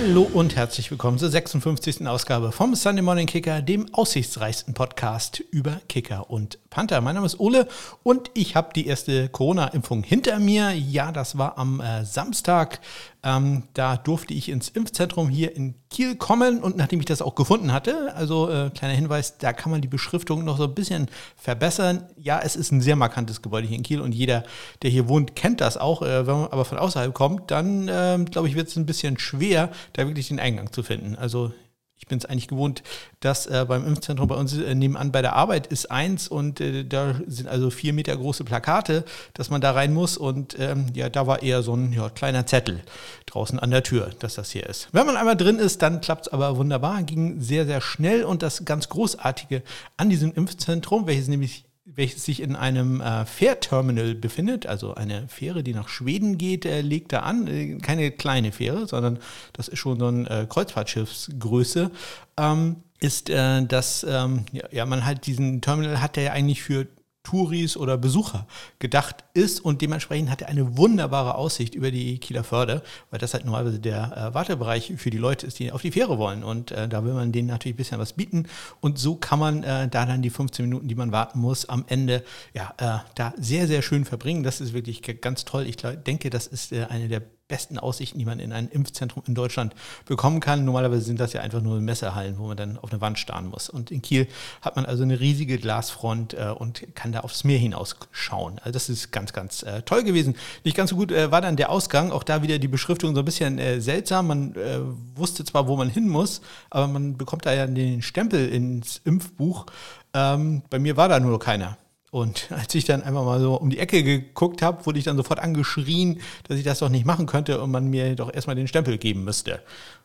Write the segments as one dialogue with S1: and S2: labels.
S1: Hallo und herzlich willkommen zur 56. Ausgabe vom Sunday Morning Kicker, dem aussichtsreichsten Podcast über Kicker und Panther. Mein Name ist Ole und ich habe die erste Corona-Impfung hinter mir. Ja, das war am äh, Samstag. Ähm, da durfte ich ins Impfzentrum hier in Kiel kommen und nachdem ich das auch gefunden hatte, also äh, kleiner Hinweis, da kann man die Beschriftung noch so ein bisschen verbessern. Ja, es ist ein sehr markantes Gebäude hier in Kiel und jeder, der hier wohnt, kennt das auch. Äh, wenn man aber von außerhalb kommt, dann ähm, glaube ich, wird es ein bisschen schwer, da wirklich den Eingang zu finden. Also ich bin es eigentlich gewohnt, dass äh, beim Impfzentrum bei uns äh, nebenan bei der Arbeit ist eins und äh, da sind also vier Meter große Plakate, dass man da rein muss und ähm, ja, da war eher so ein ja, kleiner Zettel draußen an der Tür, dass das hier ist. Wenn man einmal drin ist, dann klappt es aber wunderbar, ging sehr, sehr schnell und das ganz Großartige an diesem Impfzentrum, welches nämlich welches sich in einem äh, Fährterminal befindet, also eine Fähre, die nach Schweden geht, äh, legt da an. Äh, keine kleine Fähre, sondern das ist schon so eine äh, Kreuzfahrtschiffsgröße. Ähm, ist, äh, dass ähm, ja, ja, man halt diesen Terminal hat, der ja eigentlich für Touris oder Besucher gedacht ist und dementsprechend hat er eine wunderbare Aussicht über die Kieler Förde, weil das halt normalerweise der äh, Wartebereich für die Leute ist, die auf die Fähre wollen und äh, da will man denen natürlich ein bisschen was bieten und so kann man äh, da dann die 15 Minuten, die man warten muss, am Ende ja äh, da sehr, sehr schön verbringen. Das ist wirklich ganz toll. Ich denke, das ist äh, eine der besten Aussichten, die man in einem Impfzentrum in Deutschland bekommen kann. Normalerweise sind das ja einfach nur Messehallen, wo man dann auf eine Wand starren muss. Und in Kiel hat man also eine riesige Glasfront äh, und kann da aufs Meer hinausschauen. Also das ist ganz, ganz äh, toll gewesen. Nicht ganz so gut äh, war dann der Ausgang. Auch da wieder die Beschriftung so ein bisschen äh, seltsam. Man äh, wusste zwar, wo man hin muss, aber man bekommt da ja den Stempel ins Impfbuch. Ähm, bei mir war da nur keiner. Und als ich dann einfach mal so um die Ecke geguckt habe, wurde ich dann sofort angeschrien, dass ich das doch nicht machen könnte und man mir doch erstmal den Stempel geben müsste.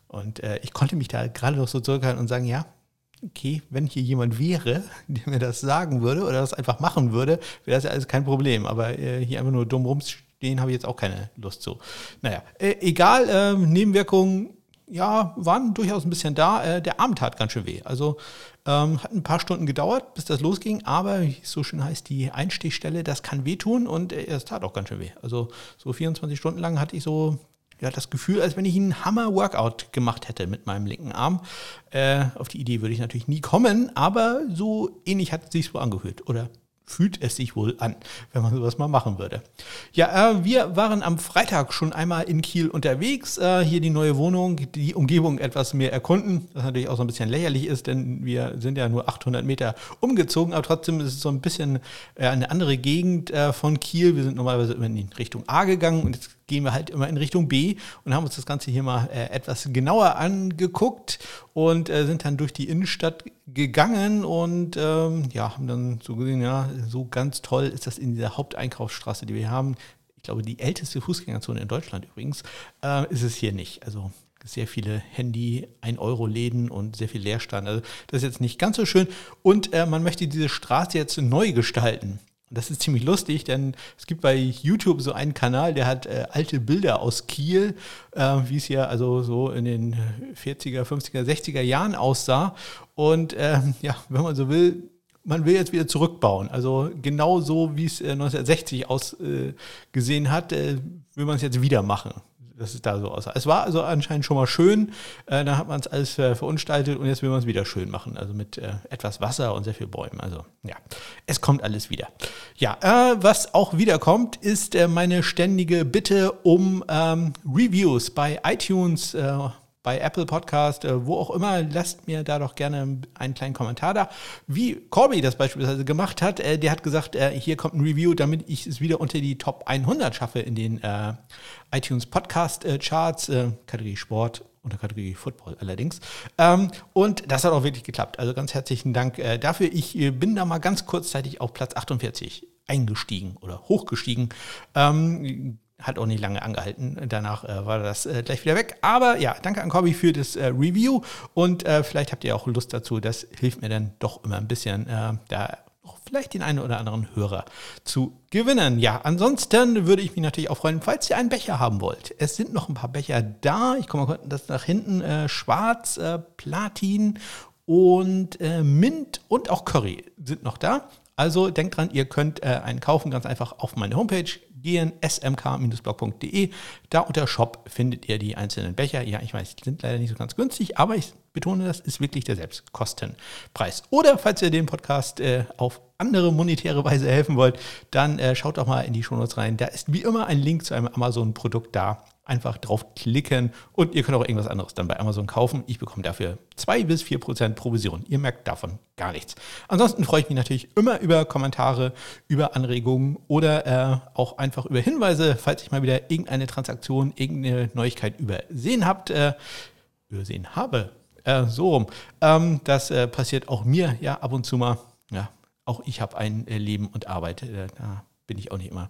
S1: Und äh, ich konnte mich da gerade noch so zurückhalten und sagen, ja, okay, wenn hier jemand wäre, der mir das sagen würde oder das einfach machen würde, wäre das ja alles kein Problem. Aber äh, hier einfach nur dumm rumstehen, habe ich jetzt auch keine Lust zu. Naja, äh, egal, äh, Nebenwirkungen ja, waren durchaus ein bisschen da. Äh, der Arm tat ganz schön weh. Also ähm, hat ein paar Stunden gedauert, bis das losging, aber so schön heißt, die Einstichstelle, das kann wehtun und äh, es tat auch ganz schön weh. Also so 24 Stunden lang hatte ich so ja, das Gefühl, als wenn ich einen Hammer-Workout gemacht hätte mit meinem linken Arm. Äh, auf die Idee würde ich natürlich nie kommen, aber so ähnlich hat es sich so angehört. Oder fühlt es sich wohl an, wenn man sowas mal machen würde. Ja, äh, wir waren am Freitag schon einmal in Kiel unterwegs, äh, hier die neue Wohnung, die Umgebung etwas mehr erkunden, was natürlich auch so ein bisschen lächerlich ist, denn wir sind ja nur 800 Meter umgezogen, aber trotzdem ist es so ein bisschen äh, eine andere Gegend äh, von Kiel. Wir sind normalerweise immer in Richtung A gegangen und jetzt gehen wir halt immer in Richtung B und haben uns das Ganze hier mal äh, etwas genauer angeguckt und äh, sind dann durch die Innenstadt gegangen und ähm, ja, haben dann so gesehen, ja, so ganz toll ist das in dieser Haupteinkaufsstraße, die wir haben. Ich glaube, die älteste Fußgängerzone in Deutschland übrigens, äh, ist es hier nicht. Also sehr viele Handy, 1-Euro-Läden und sehr viel Leerstand. Also das ist jetzt nicht ganz so schön. Und äh, man möchte diese Straße jetzt neu gestalten. Und das ist ziemlich lustig, denn es gibt bei YouTube so einen Kanal, der hat äh, alte Bilder aus Kiel, äh, wie es ja also so in den 40er, 50er, 60er Jahren aussah. Und ähm, ja, wenn man so will, man will jetzt wieder zurückbauen. Also genau so, wie es äh, 1960 ausgesehen hat, äh, will man es jetzt wieder machen dass es da so aussah. Es war also anscheinend schon mal schön, äh, dann hat man es alles äh, verunstaltet und jetzt will man es wieder schön machen. Also mit äh, etwas Wasser und sehr viel Bäumen. Also ja, es kommt alles wieder. Ja, äh, was auch wiederkommt, ist äh, meine ständige Bitte um ähm, Reviews bei iTunes äh, bei Apple Podcast, äh, wo auch immer, lasst mir da doch gerne einen kleinen Kommentar da. Wie Corby das beispielsweise gemacht hat, äh, der hat gesagt, äh, hier kommt ein Review, damit ich es wieder unter die Top 100 schaffe in den iTunes Podcast Charts, Kategorie Sport unter Kategorie Football allerdings. Ähm, und das hat auch wirklich geklappt. Also ganz herzlichen Dank dafür. Ich bin da mal ganz kurzzeitig auf Platz 48 eingestiegen oder hochgestiegen. Ähm, hat auch nicht lange angehalten. Danach äh, war das äh, gleich wieder weg. Aber ja, danke an Corby für das äh, Review und äh, vielleicht habt ihr auch Lust dazu. Das hilft mir dann doch immer ein bisschen, äh, da auch vielleicht den einen oder anderen Hörer zu gewinnen. Ja, ansonsten würde ich mich natürlich auch freuen, falls ihr einen Becher haben wollt. Es sind noch ein paar Becher da. Ich komme mal das nach hinten. Äh, schwarz, Platin und Mint und auch Curry sind noch da. Also denkt dran, ihr könnt einen kaufen, ganz einfach auf meine Homepage gehen, smk-blog.de. Da unter Shop findet ihr die einzelnen Becher. Ja, ich weiß, die sind leider nicht so ganz günstig, aber ich betone, das ist wirklich der Selbstkostenpreis. Oder falls ihr dem Podcast äh, auf andere monetäre Weise helfen wollt, dann äh, schaut doch mal in die Shownotes rein. Da ist wie immer ein Link zu einem Amazon-Produkt da. Einfach draufklicken und ihr könnt auch irgendwas anderes dann bei Amazon kaufen. Ich bekomme dafür 2 bis 4 Prozent Provision. Ihr merkt davon gar nichts. Ansonsten freue ich mich natürlich immer über Kommentare, über Anregungen oder äh, auch einfach über Hinweise, falls ich mal wieder irgendeine Transaktion, irgendeine Neuigkeit übersehen habt, äh, übersehen habe. Äh, so rum. Ähm, das äh, passiert auch mir ja ab und zu mal. Ja, auch ich habe ein äh, Leben und Arbeit. Äh, da bin ich auch nicht immer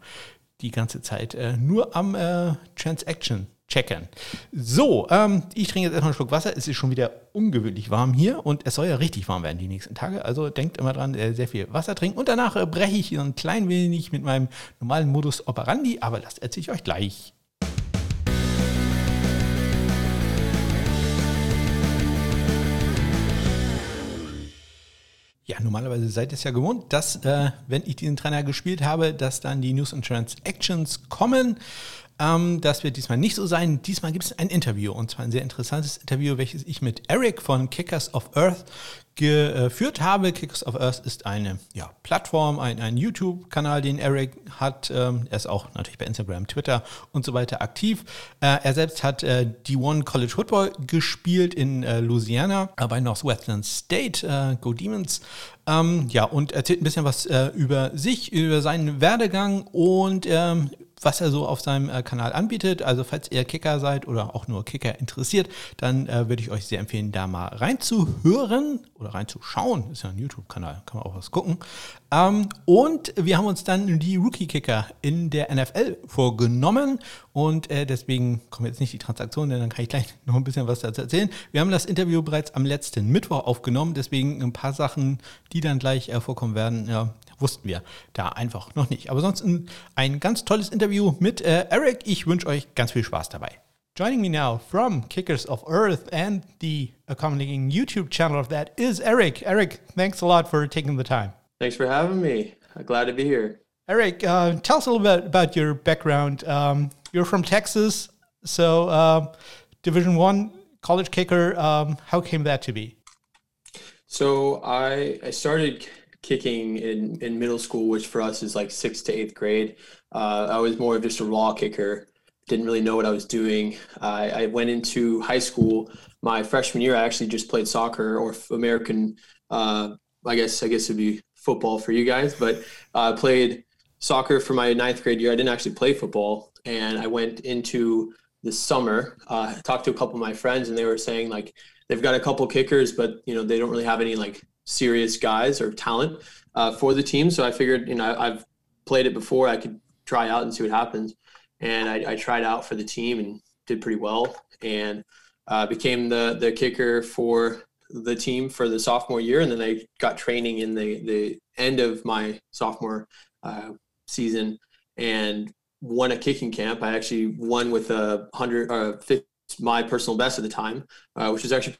S1: die ganze Zeit äh, nur am äh, Transaction checken. So, ähm, ich trinke jetzt erstmal einen Schluck Wasser. Es ist schon wieder ungewöhnlich warm hier und es soll ja richtig warm werden die nächsten Tage. Also denkt immer dran, äh, sehr viel Wasser trinken. Und danach äh, breche ich ein klein wenig mit meinem normalen Modus operandi, aber das erzähle ich euch gleich. Ja, normalerweise seid ihr es ja gewohnt, dass, äh, wenn ich diesen Trainer gespielt habe, dass dann die News und Transactions kommen. Ähm, das wird diesmal nicht so sein. Diesmal gibt es ein Interview und zwar ein sehr interessantes Interview, welches ich mit Eric von Kickers of Earth geführt habe. Kickers of Earth ist eine ja, Plattform, ein, ein YouTube-Kanal, den Eric hat. Ähm, er ist auch natürlich bei Instagram, Twitter und so weiter aktiv. Äh, er selbst hat äh, D1 College Football gespielt in äh, Louisiana bei Northwestern State, äh, Go Demons. Ähm, ja, und erzählt ein bisschen was äh, über sich, über seinen Werdegang und ähm, was er so auf seinem äh, Kanal anbietet. Also falls ihr Kicker seid oder auch nur Kicker interessiert, dann äh, würde ich euch sehr empfehlen, da mal reinzuhören oder reinzuschauen. Ist ja ein YouTube-Kanal, kann man auch was gucken. Ähm, und wir haben uns dann die Rookie-Kicker in der NFL vorgenommen und äh, deswegen kommen jetzt nicht die Transaktionen, denn dann kann ich gleich noch ein bisschen was dazu erzählen. Wir haben das Interview bereits am letzten Mittwoch aufgenommen, deswegen ein paar Sachen, die dann gleich äh, vorkommen werden, ja, wussten wir da einfach noch nicht. Aber sonst ein, ganz tolles Interview mit äh, Eric. Ich wünsche euch ganz viel Spaß dabei. Joining me now from Kickers of Earth and the accompanying YouTube channel of that is Eric. Eric, thanks a lot for taking the time.
S2: Thanks for having me. Glad to be here.
S1: Eric, uh, tell us a little bit about your background. Um, you're from Texas, so uh, Division One college kicker. Um, how came that to be?
S2: So I I started kicking in, in middle school, which for us is like sixth to eighth grade. Uh, I was more of just a raw kicker. Didn't really know what I was doing. I, I went into high school. My freshman year, I actually just played soccer or American. Uh, I guess I guess it'd be football for you guys, but I uh, played soccer for my ninth grade year. I didn't actually play football, and I went into the summer. Uh, talked to a couple of my friends, and they were saying like they've got a couple kickers, but you know they don't really have any like serious guys or talent uh, for the team. So I figured, you know, I've played it before. I could try out and see what happens. And I, I tried out for the team and did pretty well, and uh, became the the kicker for the team for the sophomore year. And then I got training in the the end of my sophomore uh, season and won a kicking camp. I actually won with a hundred or uh, my personal best at the time, uh, which was actually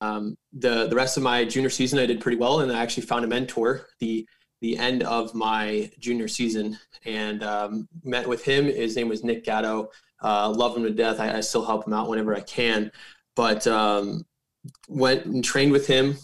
S2: um, the the rest of my junior season, I did pretty well, and I actually found a mentor the the end of my junior season and um, met with him. His name was Nick Gatto. Uh, love him to death. I, I, still help him out whenever I can, but um, went and trained with him.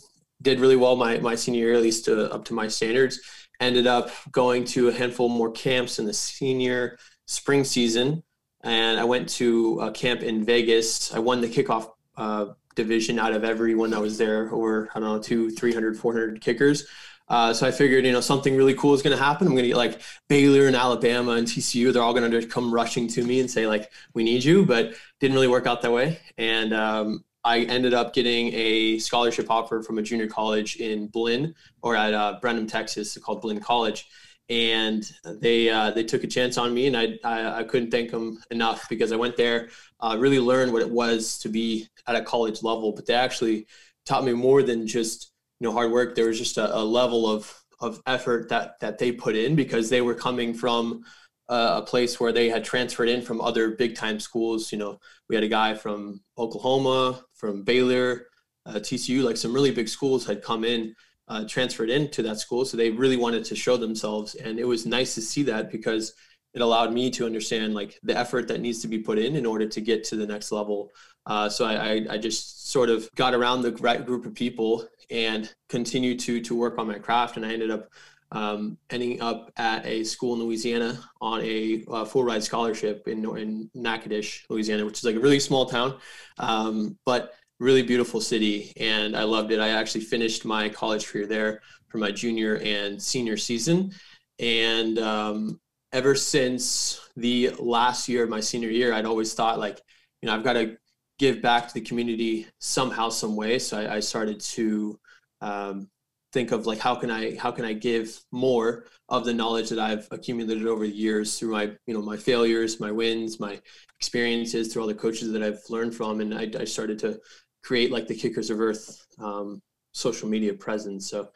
S2: Did really well my my senior year, at least to, up to my standards. Ended up going to a handful more camps in the senior spring season, and I went to a camp in Vegas. I won the kickoff uh, division out of everyone that was there, or I don't know, two, 300, 400 kickers. Uh, so I figured, you know, something really cool is going to happen. I'm going to get like Baylor and Alabama and TCU. They're all going to come rushing to me and say like, "We need you," but didn't really work out that way. And um, I ended up getting a scholarship offer from a junior college in Blinn or at uh, Brenham, Texas, called Blinn College. And they uh, they took a chance on me, and I, I, I couldn't thank them enough because I went there, uh, really learned what it was to be at a college level, but they actually taught me more than just you know hard work. There was just a, a level of of effort that that they put in because they were coming from uh, a place where they had transferred in from other big time schools. You know, we had a guy from Oklahoma, from Baylor, uh, TCU, like some really big schools had come in, uh, transferred into that school. So they really wanted to show themselves, and it was nice to see that because it allowed me to understand like the effort that needs to be put in in order to get to the next level. Uh, so I, I, I just sort of got around the right group of people and continued to to work on my craft, and I ended up um, ending up at a school in Louisiana on a uh, full ride scholarship in, in Natchitoches, Louisiana, which is like a really small town, um, but really beautiful city. And I loved it. I actually finished my college career there for my junior and senior season. And um, ever since the last year of my senior year, I'd always thought like, you know, I've got to give back to the community somehow, some way. So I, I started to um, think of like how can I how can I give more of the knowledge that I've accumulated over the years through my you know my failures, my wins, my experiences, through all the coaches that I've learned from, and I, I started to create like the Kickers of Earth um, social media presence. So,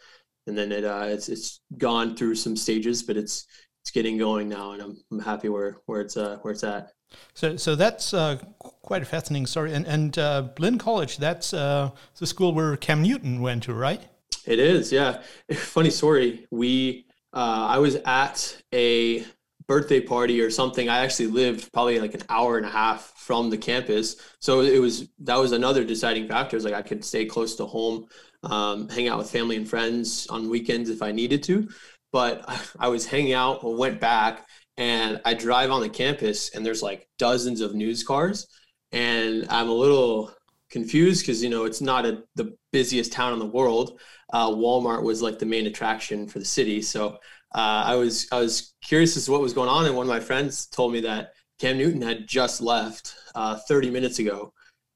S2: and then it uh, it's it's gone through some stages, but it's it's getting going now, and I'm, I'm happy where where it's uh, where it's at.
S1: So, so that's uh, quite a fascinating story. And and uh, Blinn College, that's uh, the school where Cam Newton went to, right?
S2: It is, yeah. Funny story. We, uh, I was at a birthday party or something. I actually lived probably like an hour and a half from the campus, so it was that was another deciding factor. Is like I could stay close to home, um, hang out with family and friends on weekends if I needed to. But I was hanging out, went back, and I drive on the campus, and there's like dozens of news cars, and I'm a little confused because you know it's not a, the busiest town in the world. Uh, Walmart was like the main attraction for the city, so uh, I was I was curious as to what was going on, and one of my friends told me that Cam Newton had just left uh, 30 minutes ago,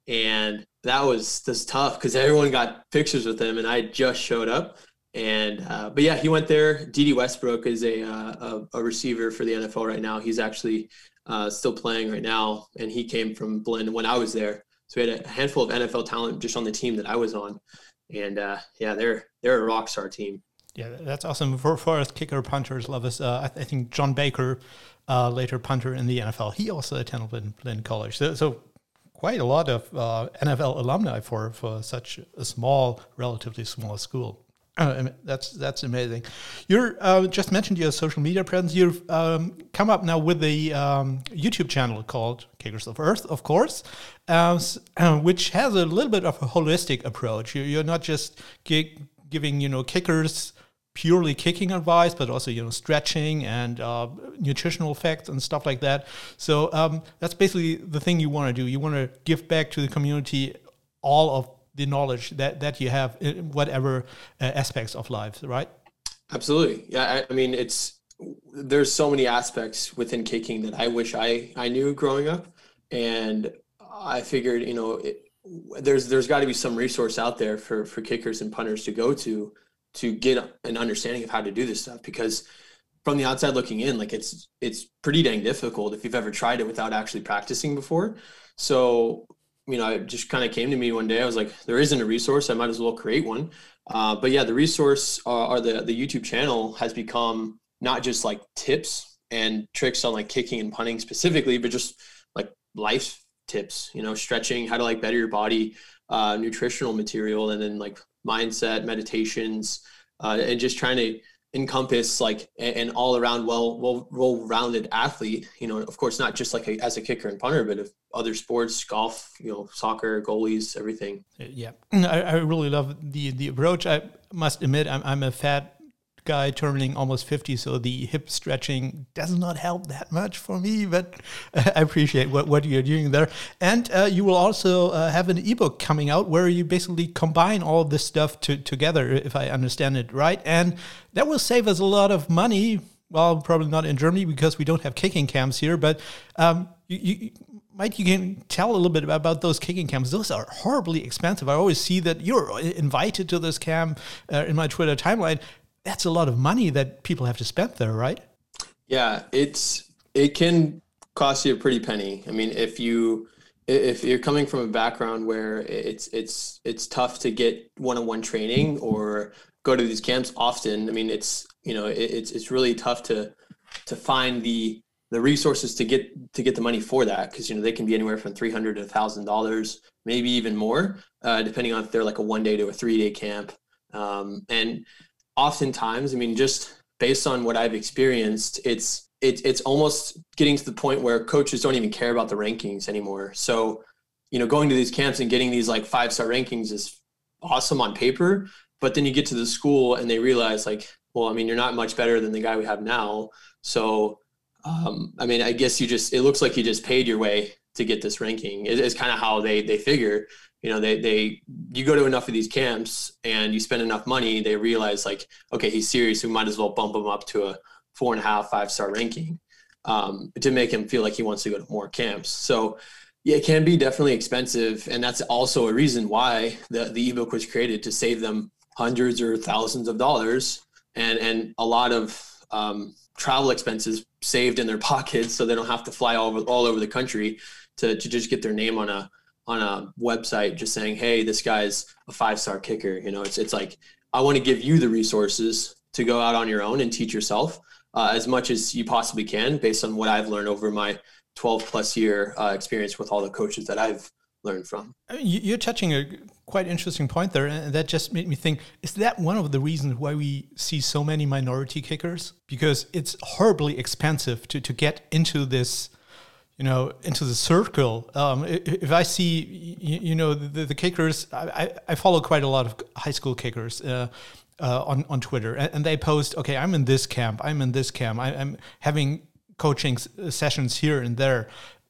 S2: and that was that's tough because everyone got pictures with him, and I just showed up. And uh, but yeah, he went there. Dede Westbrook is a, uh, a, a receiver for the NFL right now. He's actually uh, still playing right now, and he came from Blinn when I was there. So we had a handful of NFL talent just on the team that I was on, and uh, yeah, they're they're a rock star team.
S1: Yeah, that's awesome. For, for us kicker punters, love us. Uh, I, th- I, think John Baker, uh, later punter in the NFL, he also attended Blinn, Blinn College. So, so, quite a lot of uh, NFL alumni for for such a small, relatively small school. Uh, that's that's amazing. You uh, just mentioned your social media presence. You've um, come up now with a um, YouTube channel called Kickers of Earth, of course, uh, which has a little bit of a holistic approach. You're, you're not just gi giving you know kickers purely kicking advice, but also you know stretching and uh, nutritional facts and stuff like that. So um, that's basically the thing you want to do. You want to give back to the community all of the knowledge that, that you have in whatever uh, aspects of life, right?
S2: Absolutely. Yeah. I, I, mean, it's, there's so many aspects within kicking that I wish I, I knew growing up. And I figured, you know, it, there's, there's gotta be some resource out there for, for kickers and punters to go to, to get an understanding of how to do this stuff because from the outside looking in, like it's, it's pretty dang difficult if you've ever tried it without actually practicing before. So you know, it just kind of came to me one day. I was like, there isn't a resource. I might as well create one. Uh, but yeah, the resource uh, or the, the YouTube channel has become not just like tips and tricks on like kicking and punting specifically, but just like life tips, you know, stretching, how to like better your body, uh, nutritional material, and then like mindset, meditations, uh, and just trying to encompass like an all around well well well rounded athlete you know of course not just like a, as a kicker and punter but of other sports golf you know soccer goalies everything.
S1: Yeah. I, I really love the the approach. I must admit i'm, I'm a fat guy turning almost 50, so the hip stretching does not help that much for me, but I appreciate what, what you're doing there. And uh, you will also uh, have an ebook coming out where you basically combine all this stuff to, together, if I understand it right. And that will save us a lot of money. Well, probably not in Germany because we don't have kicking camps here, but um, you, you Mike, you can tell a little bit about those kicking camps. Those are horribly expensive. I always see that you're invited to this camp uh, in my Twitter timeline that's a lot of money that people have to spend there, right?
S2: Yeah, it's it can cost you a pretty penny. I mean, if you if you're coming from a background where it's it's it's tough to get one-on-one training or go to these camps often, I mean, it's you know it's it's really tough to to find the the resources to get to get the money for that because you know they can be anywhere from three hundred to thousand dollars, maybe even more, uh, depending on if they're like a one day to a three day camp. Um, and oftentimes, I mean, just based on what I've experienced, it's it, it's almost getting to the point where coaches don't even care about the rankings anymore. So, you know, going to these camps and getting these like five star rankings is awesome on paper, but then you get to the school and they realize like, well, I mean, you're not much better than the guy we have now. So, um, I mean, I guess you just, it looks like you just paid your way to get this ranking. It, it's kind of how they, they figure, you know, they, they, you go to enough of these camps and you spend enough money, they realize like, okay, he's serious. We might as well bump him up to a four and a half, five star ranking um, to make him feel like he wants to go to more camps. So, yeah, it can be definitely expensive, and that's also a reason why the the ebook was created to save them hundreds or thousands of dollars and and a lot of um, travel expenses saved in their pockets, so they don't have to fly all over all over the country to to just get their name on a on a website just saying, "Hey, this guy's a five star kicker." You know, it's it's like I want to give you the resources to go out on your own and teach yourself uh, as much as you possibly can, based on what I've learned over my 12 plus year uh, experience with all the coaches that I've learned from.
S1: You're touching a quite interesting point there, and that just made me think: Is that one of the reasons why we see so many minority kickers? Because it's horribly expensive to to get into this. You know, into the circle. Um, if I see, you, know, the, the kickers, I, I follow quite a lot of high school kickers, uh, uh, on on Twitter, and, they post, okay, I'm in this camp, I'm in this camp, I, am having coaching sessions here and there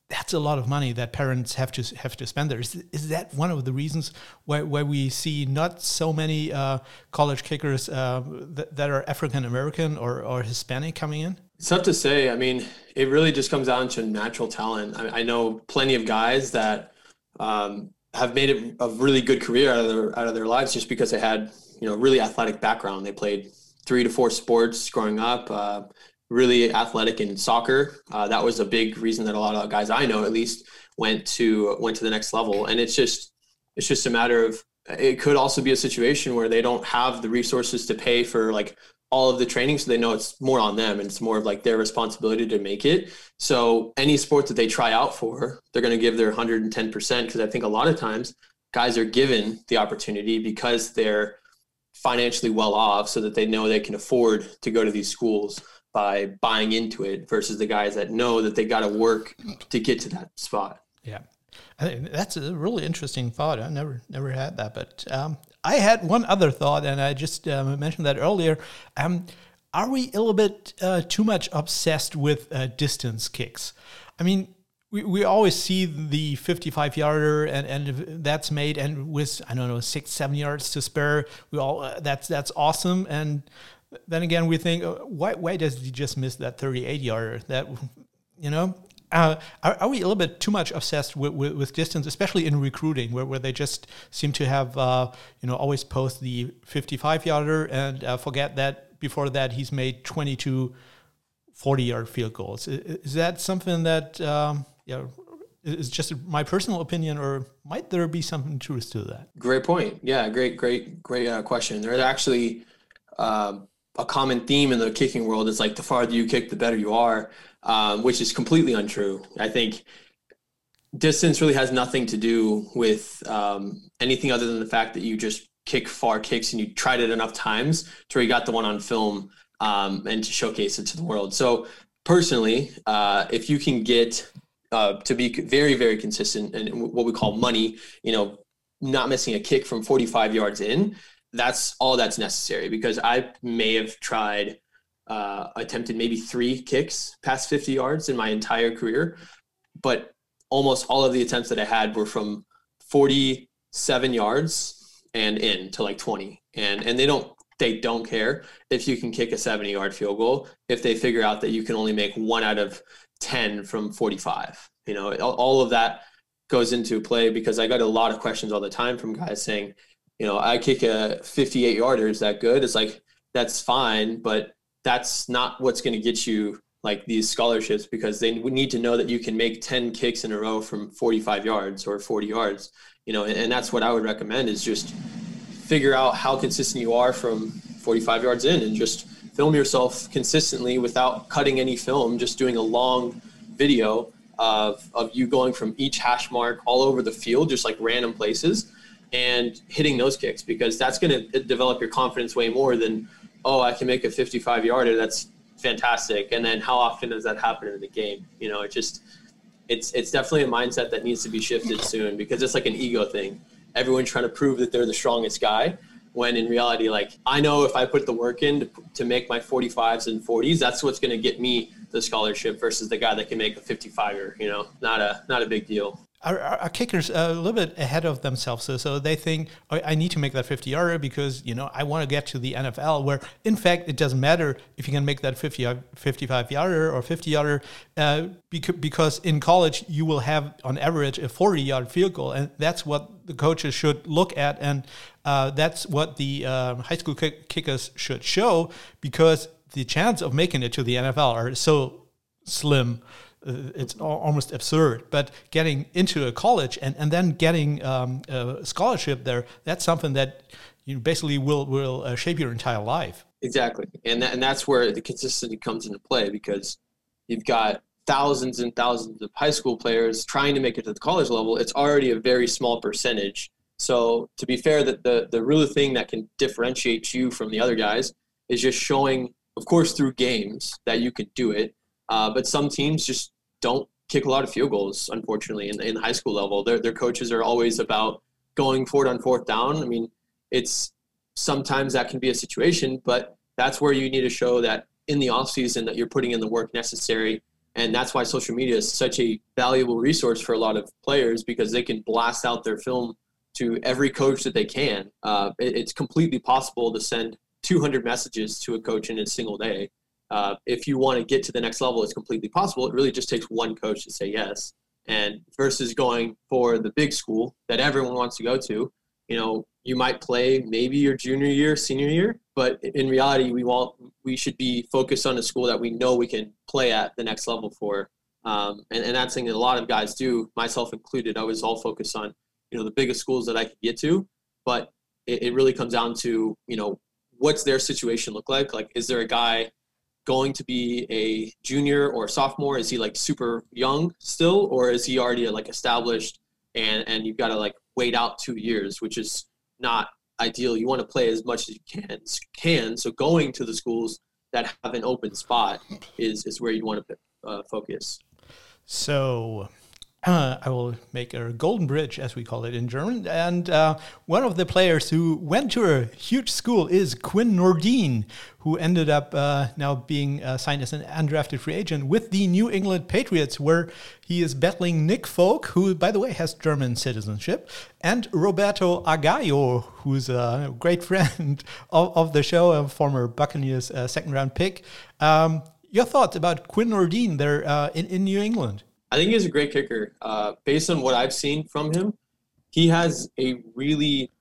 S1: that's a lot of money that parents have to have to spend there. Is, is that one of the reasons why, why we see not so many uh, college kickers uh, that, that, are African American or, or Hispanic coming in?
S2: It's tough to say. I mean, it really just comes down to natural talent. I, I know plenty of guys that um, have made it a really good career out of their out of their lives just because they had you know really athletic background. They played three to four sports growing up. Uh, really athletic in soccer. Uh, that was a big reason that a lot of guys I know, at least, went to went to the next level. And it's just it's just a matter of it could also be a situation where they don't have the resources to pay for like all of the training so they know it's more on them and it's more of like their responsibility to make it so any sport that they try out for they're going to give their 110% because i think a lot of times guys are given the opportunity because they're financially well off so that they know they can afford to go to these schools by buying into it versus the guys that know that they got to work to get to that spot.
S1: Yeah. that's a really interesting thought. I never never had that, but um, I had one other thought, and I just um, mentioned that earlier. Um, are we a little bit uh, too much obsessed with uh, distance kicks? I mean, we, we always see the 55 yarder and, and that's made and with I don't know six seven yards to spare we all uh, that's that's awesome and then again we think uh, why why does he just miss that 38 yarder that you know uh, are, are, we a little bit too much obsessed with, with, with, distance, especially in recruiting, where, where they just seem to have, uh, you know, always post the 55 yarder and uh, forget that before that he's made 22 40 yard field goals? Is, is that something that um, yeah, is just my personal opinion, or might there be something truth to that?
S2: Great point. Yeah, great, great, great uh, question. There's actually uh, a common theme in the kicking world. It's like the farther you kick, the better you are, um, which is completely untrue. I think distance really has nothing to do with um, anything other than the fact that you just kick far kicks and you tried it enough times to where you got the one on film um, and to showcase it to the world. So personally, uh, if you can get uh, to be very, very consistent and what we call money, you know, not missing a kick from 45 yards in, that's all that's necessary because I may have tried, uh, attempted maybe three kicks past 50 yards in my entire career, but almost all of the attempts that I had were from 47 yards and in to like 20. And, and they don't, they don't care if you can kick a 70 yard field goal if they figure out that you can only make one out of 10 from 45. You know, all of that goes into play because I got a lot of questions all the time from guys saying, you know, I kick a 58 yarder. Is that good? It's like, that's fine, but that's not what's going to get you like these scholarships because they need to know that you can make 10 kicks in a row from 45 yards or 40 yards, you know, and, and that's what I would recommend is just figure out how consistent you are from 45 yards in and just film yourself consistently without cutting any film, just doing a long video of, of you going from each hash mark all over the field, just like random places, and hitting those kicks because that's going to develop your confidence way more than, oh, I can make a 55 yarder that's fantastic. And then how often does that happen in the game? You know, it just it's it's definitely a mindset that needs to be shifted soon because it's like an ego thing. Everyone's trying to prove that they're the strongest guy when in reality like I know if I put the work in to, to make my 45s and 40s, that's what's going to get me the scholarship versus the guy that can make a 55er, you know. Not a not a big deal
S1: our, our, kickers a little bit ahead of themselves. So, so they think, oh, I need to make that 50 yarder because, you know, I want to get to the NFL, where in fact, it doesn't matter if you can make that 50, 55 yarder or 50 yarder, uh, because in college, you will have on average a 40 yard field goal. And that's what the coaches should look at. And uh, that's what the um, high school kick kickers should show because the chance of making it to the NFL are so slim it's almost absurd. But getting into a college and, and then getting um, a scholarship there, that's something that you basically will will uh, shape your entire life.
S2: Exactly, and and that's where the consistency comes into play because you've got thousands and thousands of high school players trying to make it to the college level. It's already a very small percentage. So to be fair, that the the real thing that can differentiate you from the other guys is just showing, of course, through games that you can do it. Uh, but some teams just don't kick a lot of field goals, unfortunately, in, in high school level. Their, their coaches are always about going forward on fourth down. I mean, it's sometimes that can be a situation, but that's where you need to show that in the offseason that you're putting in the work necessary. And that's why social media is such a valuable resource for a lot of players because they can blast out their film to every coach that they can. Uh, it, it's completely possible to send 200 messages to a coach in a single day uh, if you want to get to the next level, it's completely possible. It really just takes one coach to say yes. And versus going for the big school that everyone wants to go to, you know, you might play maybe your junior year, senior year, but in reality, we want we should be focused on a school that we know we can play at the next level for. Um, and, and that's something that a lot of guys do, myself included. I was all focused on, you know, the biggest schools that I could get to, but it, it really comes down to, you know, what's their situation look like? Like, is there a guy going to be a junior or sophomore? Is he like super young still, or is he already like established and and you've got to like wait out two years, which is not ideal. You want to play as much as you can can. So going to the schools that have an open spot is is where you want to uh, focus.
S1: So uh, I will make a golden bridge, as we call it in German. And uh, one of the players who went to a huge school is Quinn Nordine, who ended up uh, now being uh, signed as an undrafted free agent with the New England Patriots, where he is battling Nick Folk, who, by the way, has German citizenship, and Roberto Agallo, who's a great friend of, of the show, a former Buccaneers uh, second round pick. Um, your thoughts about Quinn Nordine there in, in New England?
S2: I think he's a great kicker. Uh, based on what I've seen from him, he has a really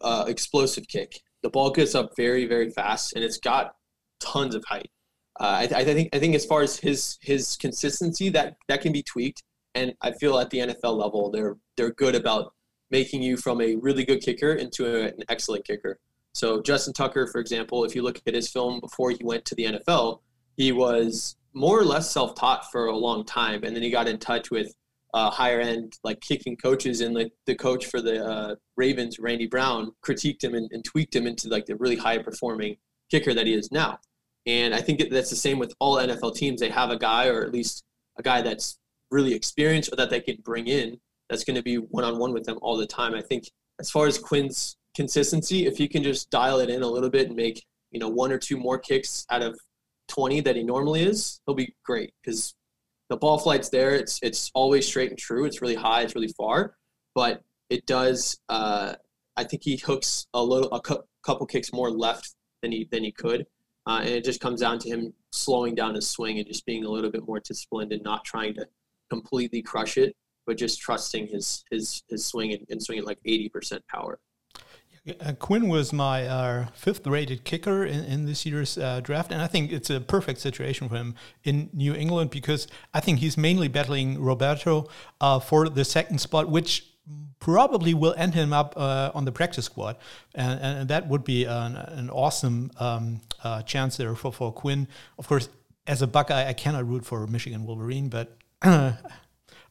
S2: uh, explosive kick. The ball gets up very, very fast, and it's got tons of height. Uh, I, I, think I think as far as his his consistency, that that can be tweaked, and I feel at the NFL level, they're they're good about making you from a really good kicker into a, an excellent kicker. So Justin Tucker, for example, if you look at his film before he went to the NFL, he was more or less self-taught for a long time, and then he got in touch with uh, higher end like kicking coaches, and like the coach for the uh, Ravens, Randy Brown, critiqued him and, and tweaked him into like the really high performing kicker that he is now. And I think that's the same with all NFL teams. They have a guy, or at least a guy that's really experienced, or that they can bring in that's going to be one on one with them all the time. I think as far as Quinn's consistency, if he can just dial it in a little bit and make you know one or two more kicks out of 20 that he normally is, he'll be great because the ball flight's there. It's it's always straight and true. It's really high. It's really far, but it does. Uh, I think he hooks a little a cu- couple kicks more left than he than he could, uh, and it just comes down to him slowing down his swing and just being a little bit more disciplined and not trying to completely crush it, but just trusting his his his swing and, and swinging like 80% power.
S1: Uh, Quinn was my uh, fifth rated kicker in, in this year's uh, draft, and I think it's a perfect situation for him in New England because I think he's mainly battling Roberto uh, for the second spot, which probably will end him up uh, on the practice squad, and, and that would be an, an awesome um, uh, chance there for, for Quinn. Of course, as a Buckeye, I cannot root for Michigan Wolverine, but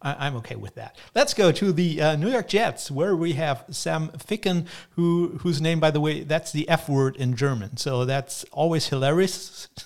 S1: I, am okay with that. Let's go to the uh, New York Jets, where we have Sam Ficken, who whose name, by the way, that's the F word in German, so that's always hilarious.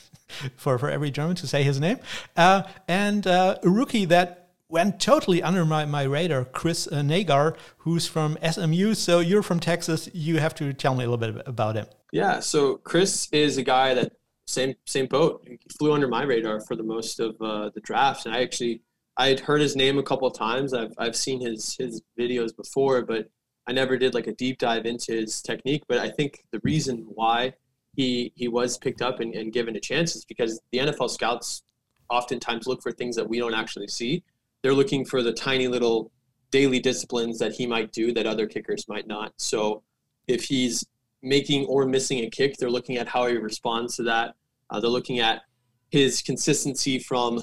S1: for, for every German to say his name. Uh, and uh, a rookie that went totally under my, my radar, Chris uh, Nagar, who's from SMU. So you're from Texas. You have to tell me a little bit about him.
S2: Yeah, so Chris is a guy that same same boat. He flew under my radar for the most of uh, the draft, and I actually I had heard his name a couple of times. I've I've seen his his videos before, but I never did like a deep dive into his technique. But I think the reason why he he was picked up and, and given a chance is because the NFL scouts oftentimes look for things that we don't actually see. They're looking for the tiny little daily disciplines that he might do that other kickers might not. So if he's making or missing a kick, they're looking at how he responds to that. Uh, they're looking at his consistency from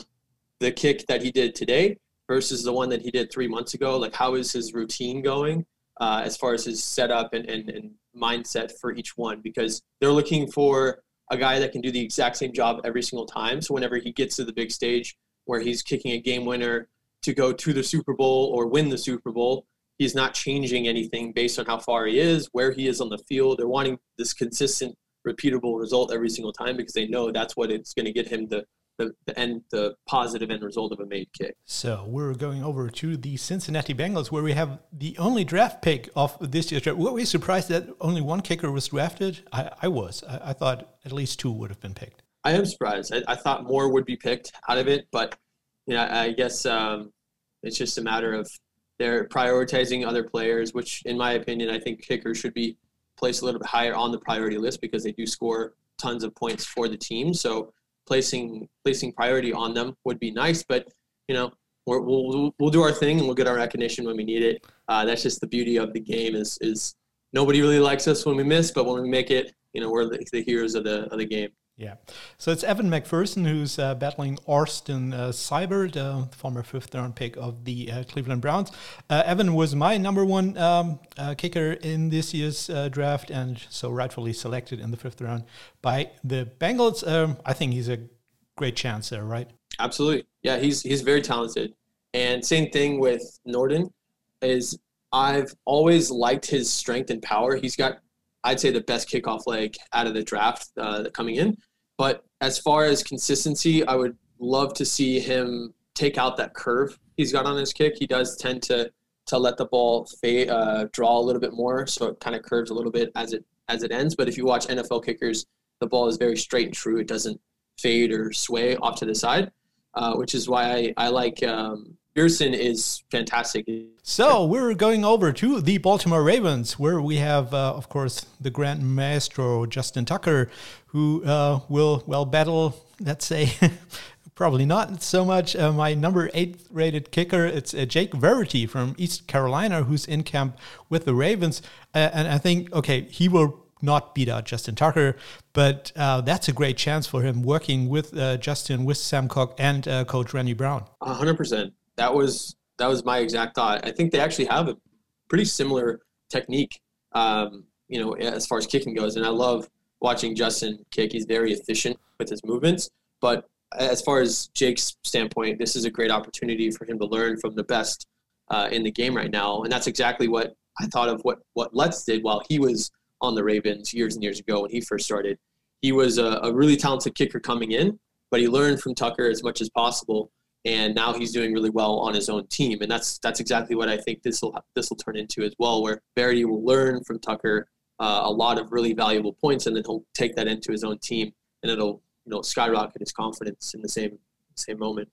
S2: the kick that he did today versus the one that he did three months ago. Like, how is his routine going uh, as far as his setup and, and, and mindset for each one? Because they're looking for a guy that can do the exact same job every single time. So, whenever he gets to the big stage where he's kicking a game winner to go to the Super Bowl or win the Super Bowl, he's not changing anything based on how far he is, where he is on the field. They're wanting this consistent, repeatable result every single time because they know that's what it's going to get him the the, the end the positive end result of a made kick.
S1: So we're going over to the Cincinnati Bengals where we have the only draft pick of this year's draft. Were we surprised that only one kicker was drafted? I, I was. I, I, thought at least two would have been picked.
S2: I am surprised. I, I, thought more would be picked out of it, but you know, I guess um, it's just a matter of they're prioritizing other players, which in my opinion, I think kickers should be placed a little bit higher on the priority list because they do score tons of points for the team. So placing placing priority on them would be nice. But you know, we will we'll do our thing and we'll get our recognition when we need it. Uh, that's just the beauty of the game. Is is nobody really likes us when we miss, but when we make it, you know, we're the, the heroes of the of the game.
S1: Yeah. So it's Evan McPherson who's uh, battling Austin uh, Seibert, uh, former fifth round pick of the uh, Cleveland Browns. Uh, Evan was my number one um, uh, kicker in this year's uh, draft and so rightfully selected in the fifth round by the Bengals. Um, I think he's a great chance there, right?
S2: Absolutely. Yeah, he's, he's very talented. And same thing with Norden is I've always liked his strength and power. He's got I'd say the best kickoff leg out of the draft uh, coming in. But as far as consistency, I would love to see him take out that curve he's got on his kick. He does tend to to let the ball fade, uh, draw a little bit more, so it kind of curves a little bit as it as it ends. But if you watch NFL kickers, the ball is very straight and true. It doesn't fade or sway off to the side, uh, which is why I, I like um, Pearson is fantastic.
S1: So we're going over to the Baltimore Ravens, where we have, uh, of course, the Grand Maestro Justin Tucker, who uh, will well battle. Let's say. Probably not so much. Uh, my number eight rated kicker, it's uh, Jake Verity from East Carolina, who's in camp with the Ravens. Uh, and I think, okay, he will not beat out Justin Tucker, but uh, that's a great chance for him working with uh, Justin, with Sam Koch, and uh, Coach Randy Brown.
S2: 100% that was that was my exact thought. I think they actually have a pretty similar technique, um, you know, as far as kicking goes. And I love watching Justin kick. He's very efficient with his movements. But as far as Jake's standpoint, this is a great opportunity for him to learn from the best uh, in the game right now. And that's exactly what I thought of what what Lutz did while he was on the Ravens years and years ago when he first started. He was a, a really talented kicker coming in, but he learned from Tucker as much as possible and now he's doing really well on his own team. And that's that's exactly what I think this will this will turn into as well, where Verity will learn from Tucker uh, a lot of really valuable points, and then he'll take that into his own team, and it'll you know skyrocket his confidence in the same same moment.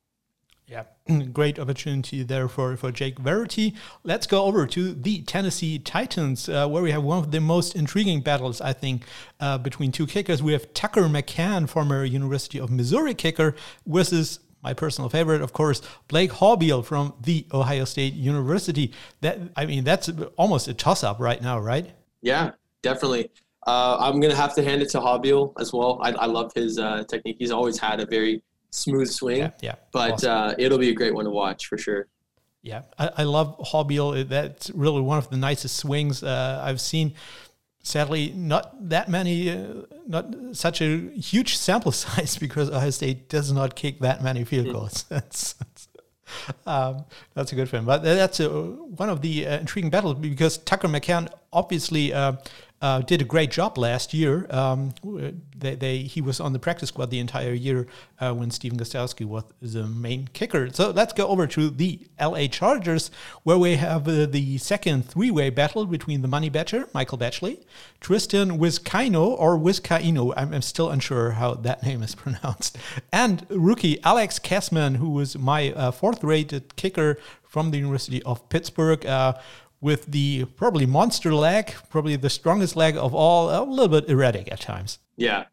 S1: Yeah, great opportunity there for, for Jake Verity. Let's go over to the Tennessee Titans, uh, where we have one of the most intriguing battles, I think, uh, between two kickers. We have Tucker McCann, former University of Missouri kicker, versus my personal favorite, of course, Blake Haubeil from the Ohio State University. That I mean, that's almost a toss-up right now, right?
S2: Yeah, definitely. Uh, I'm gonna have to hand it to Haubeil as well. I, I love his uh, technique. He's always had a very smooth swing.
S1: Yeah, yeah
S2: but awesome. uh, it'll be a great one to watch for sure.
S1: Yeah, I, I love Haubeil. That's really one of the nicest swings uh, I've seen sadly not that many, uh, not such a huge sample size because Ohio State does not kick that many field goals. that's, that's, um, that's a good film. But that's a, one of the uh, intriguing battles because Tucker McCann obviously uh, did a great job last year. Um, they, they, he was on the practice squad the entire year uh, when Stephen Gostkowski was the main kicker. So let's go over to the LA Chargers, where we have uh, the second three-way battle between the money batcher, Michael Batchley, Tristan Vizcaino, or Vizcaino, I'm, I'm, still unsure how that name is pronounced, and rookie Alex Kessman, who was my uh, fourth-rated kicker from the University of Pittsburgh. Uh, with the probably monster leg, probably the strongest leg of all, a little bit erratic at times.
S2: Yeah,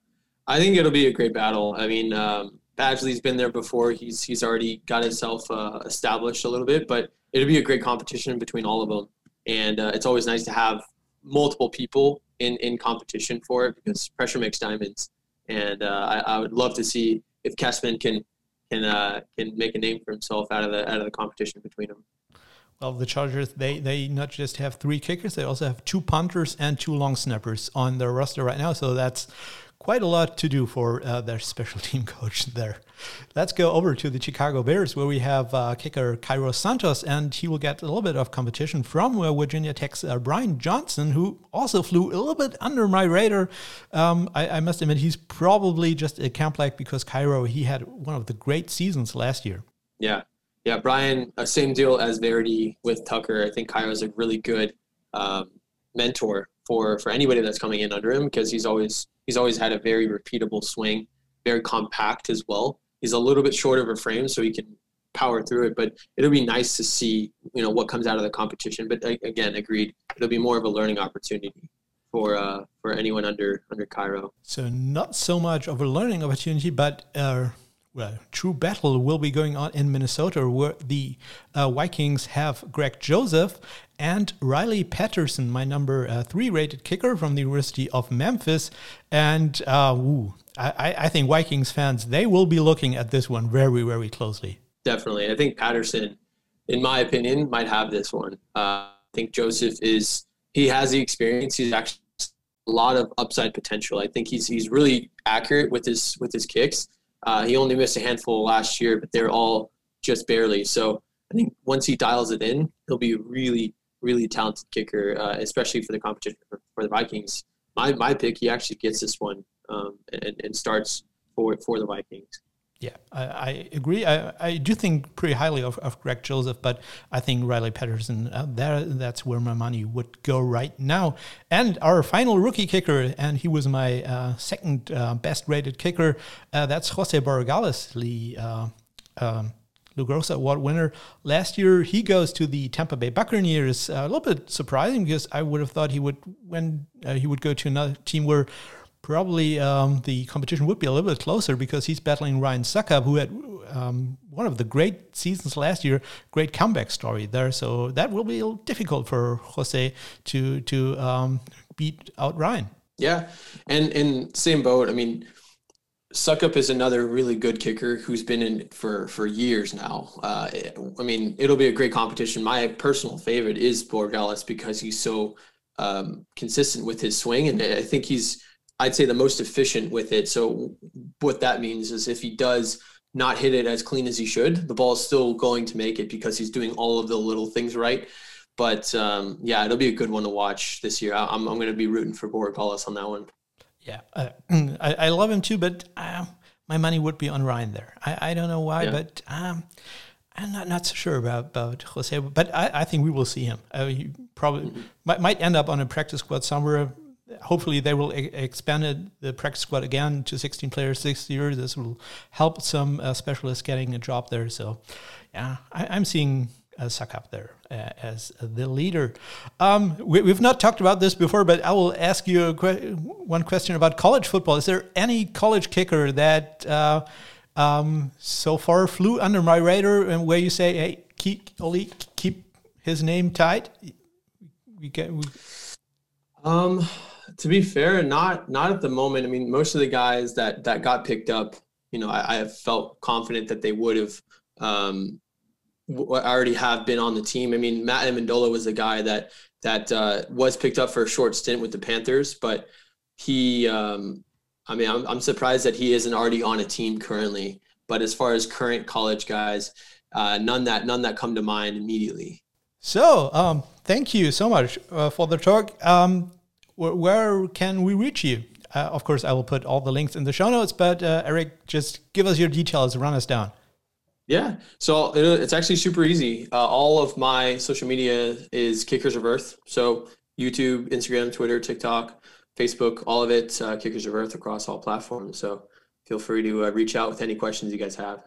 S2: I think it'll be a great battle. I mean, um, Badgley's been there before. He's he's already got himself uh, established a little bit, but it'll be a great competition between all of them. And uh, it's always nice to have multiple people in, in competition for it because pressure makes diamonds. And uh, I, I, would love to see if Kessman can can uh, can make a name for himself out of the out of the competition between them.
S1: Well, the Chargers, they, they not just have three kickers, they also have two punters and two long snappers on their roster right now. So that's quite a lot to do for uh, their special team coach there. Let's go over to the Chicago Bears, where we have uh, kicker Cairo Santos, and he will get a little bit of competition from uh, Virginia Tech's uh, Brian Johnson, who also flew a little bit under my radar. Um, I, I, must admit, he's probably just a camp like because Cairo, he had one of the great seasons last year.
S2: Yeah, yeah, Brian, uh, same deal as Verity with Tucker. I think is a really good um, mentor for for anybody that's coming in under him because he's always he's always had a very repeatable swing, very compact as well. He's a little bit short of a frame, so he can power through it. But it'll be nice to see you know what comes out of the competition. But again, agreed, it'll be more of a learning opportunity for uh, for anyone under under Cairo.
S1: So not so much of a learning opportunity, but. Uh well, true battle will be going on in Minnesota, where the uh, Vikings have Greg Joseph and Riley Patterson, my number uh, three rated kicker from the University of Memphis. And uh, ooh, I, I think Vikings fans, they will be looking at this one very, very closely.
S2: Definitely. I think Patterson, in my opinion, might have this one. Uh, I think Joseph is, he has the experience. He's actually a lot of upside potential. I think he's, he's really accurate with his, with his kicks. Uh, he only missed a handful last year, but they're all just barely. So I think once he dials it in, he'll be a really, really talented kicker, uh, especially for the competition for, for, the Vikings. My, my pick, he actually gets this one um, and, and starts for, for the Vikings.
S1: Yeah, I, I agree. I, I do think pretty highly of, of Greg Joseph, but I think Riley Patterson, uh, there, that's where my money would go right now. And our final rookie kicker, and he was my uh, second uh, best rated kicker, uh, that's Jose Borregales, the uh, um, Lou Groza Award winner. Last year, he goes to the Tampa Bay Buccaneers. Uh, a little bit surprising because I would have thought he would when he would go to another team where probably um, the competition would be a little bit closer because he's battling Ryan Suckup, who had um, one of the great seasons last year, great comeback story there. So that will be difficult for Jose to to um, beat out Ryan.
S2: Yeah, and in same boat. I mean, Suckup is another really good kicker who's been in for for years now. Uh, I mean, it'll be a great competition. My personal favorite is Borgalis because he's so um, consistent with his swing, and I think he's I'd say the most efficient with it. So what that means is if he does not hit it as clean as he should, the ball is still going to make it because he's doing all of the little things right. But um, yeah, it'll be a good one to watch this year. I'm, I'm going to be rooting for Borregales on that one.
S1: Yeah, uh, I, I, love him too, but uh, my money would be on Ryan there. I, I don't know why, yeah. but um, I'm not, not so sure about, about Jose. But I, I think we will see him. Uh, he probably mm-hmm. might, might end up on a practice squad somewhere hopefully they will e- expand the practice squad again to 16 players this year. This will help some uh, specialists getting a job there. So, yeah, I, am seeing uh, Succop there uh, as the leader. Um, we, have not talked about this before, but I will ask you que- one question about college football. Is there any college kicker that uh, um, so far flew under my radar and where you say, hey, keep, Oli, keep his name tight?
S2: We get. We... Um, to be fair, not not at the moment. I mean, most of the guys that that got picked up, you know, I, I have felt confident that they would have um, already have been on the team. I mean, Matt Amendola was a guy that that uh, was picked up for a short stint with the Panthers, but he, um, I mean, I'm, I'm surprised that he isn't already on a team currently. But as far as current college guys, uh, none that none that come to mind immediately.
S1: So, um, thank you so much uh, for the talk. Um, where can we reach you? Uh, of course, I will put all the links in the show notes, but uh, Eric, just give us your details, run us down.
S2: Yeah, so it's actually super easy. Uh, all of my social media is Kickers of Earth. So YouTube, Instagram, Twitter, TikTok, Facebook, all of it, uh, Kickers of Earth across all platforms. So feel free to uh, reach out with any questions you guys have.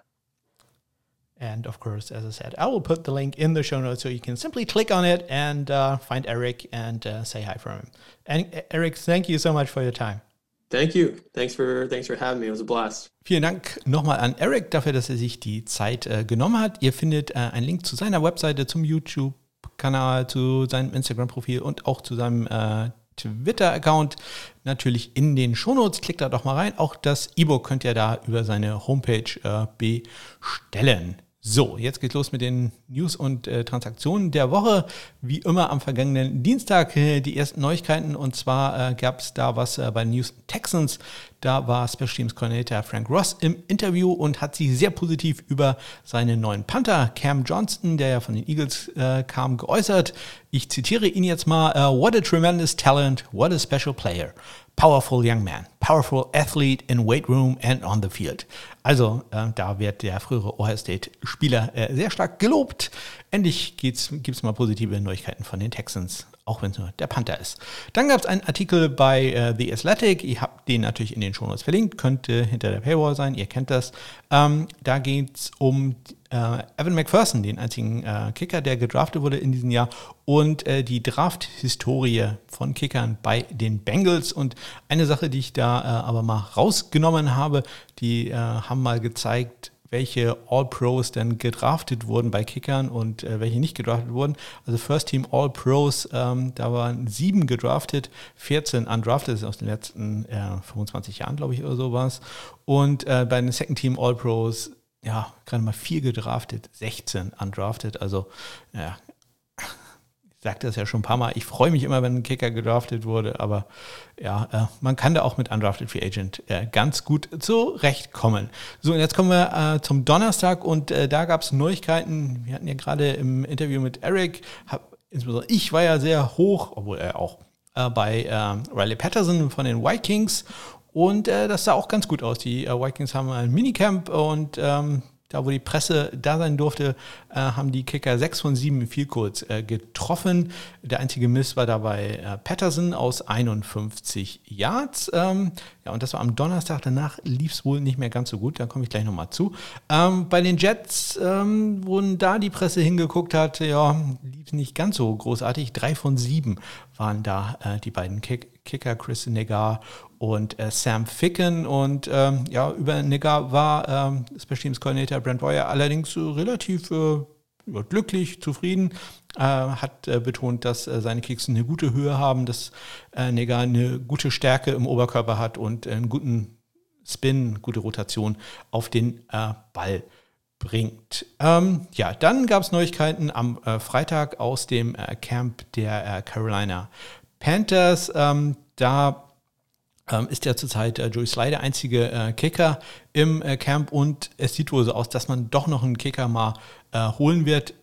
S1: And of course, as I said, I will put the link in the show notes so you can simply click on it and uh, find Eric and uh, say hi from him. And Eric, thank you so much for your time.
S2: Thank you. Thanks for, thanks for having me. It was a blast.
S1: Vielen Dank nochmal an Eric dafür, dass er sich die Zeit äh, genommen hat. Ihr findet äh, einen Link zu seiner Webseite, zum YouTube-Kanal, zu seinem Instagram-Profil und auch zu seinem äh, Twitter-Account natürlich in den Shownotes. Klickt da doch mal rein. Auch das E-Book könnt ihr da über seine Homepage äh, bestellen. So, jetzt geht's los mit den News und äh, Transaktionen der Woche. Wie immer am vergangenen Dienstag äh, die ersten Neuigkeiten und zwar äh, gab es da was äh, bei News Texans. Da war Special Teams Coordinator Frank Ross im Interview und hat sich sehr positiv über seinen neuen Panther Cam Johnston, der ja von den Eagles äh, kam, geäußert. Ich zitiere ihn jetzt mal: uh, What a tremendous talent, what a special player powerful young man, powerful athlete in weight room and on the field. Also äh, da wird der frühere Ohio State Spieler äh, sehr stark gelobt. Endlich gibt es mal positive Neuigkeiten von den Texans, auch wenn es nur der Panther ist. Dann gab es einen Artikel bei äh, The Athletic. Ich habe den natürlich in den Shownotes verlinkt, könnte hinter der Paywall sein, ihr kennt das. Ähm, da geht es um äh, Evan McPherson, den einzigen äh, Kicker, der gedraftet wurde in diesem Jahr, und äh, die Draft-Historie von Kickern bei den Bengals. Und eine Sache, die ich da äh, aber mal rausgenommen habe, die äh, haben mal gezeigt, welche All-Pros denn gedraftet wurden bei Kickern und äh, welche nicht gedraftet wurden. Also First Team All-Pros, ähm, da waren sieben gedraftet, 14 undrafted, aus den letzten 25 Jahren, glaube ich, oder so war es. Und bei den Second Team All-Pros ja, gerade mal vier gedraftet, 16 undrafted. Also, ja, ich sagte das ja schon ein paar Mal. Ich freue mich immer, wenn ein Kicker gedraftet wurde, aber ja, äh, man kann da auch mit Undrafted Free Agent äh, ganz gut zurechtkommen. So, und jetzt kommen wir äh, zum Donnerstag und da gab es Neuigkeiten. Wir hatten ja gerade im Interview mit Eric, hab, insbesondere ich war ja sehr hoch, obwohl er auch bei äh, Riley Patterson von den Vikings und äh, das sah auch ganz gut aus. Die äh, Vikings haben ein Minicamp und ähm, da, wo die Presse da sein durfte, äh, haben die Kicker sechs von sieben viel kurz äh, getroffen. Der einzige Miss war dabei äh, Patterson aus 51 Yards. Ähm, ja, und das war am Donnerstag. Danach lief es wohl nicht mehr ganz so gut. Da komme ich gleich nochmal zu. Ähm, bei den Jets, ähm, wo da die Presse hingeguckt hat, ja, lief es nicht ganz so großartig. Drei von sieben waren da äh, die beiden Kick Kicker, Chris Negar und äh, Sam Ficken. Und ähm, ja, über Nigger war ähm, Special Teams Coordinator Brent Boyer allerdings äh, relativ äh, glücklich, zufrieden. Äh, hat äh, betont, dass äh, seine Kicks eine gute Höhe haben, dass äh, Nigger eine gute Stärke im Oberkörper hat und einen guten Spin, gute Rotation auf den Ball bringt. Ähm, ja, dann gab es Neuigkeiten am Freitag aus dem Camp der Carolina Panthers. Ähm, da ist ja zurzeit äh, Joey Sly der einzige äh, Kicker im äh, Camp und es sieht wohl so aus, dass man doch noch einen Kicker mal äh, holen wird,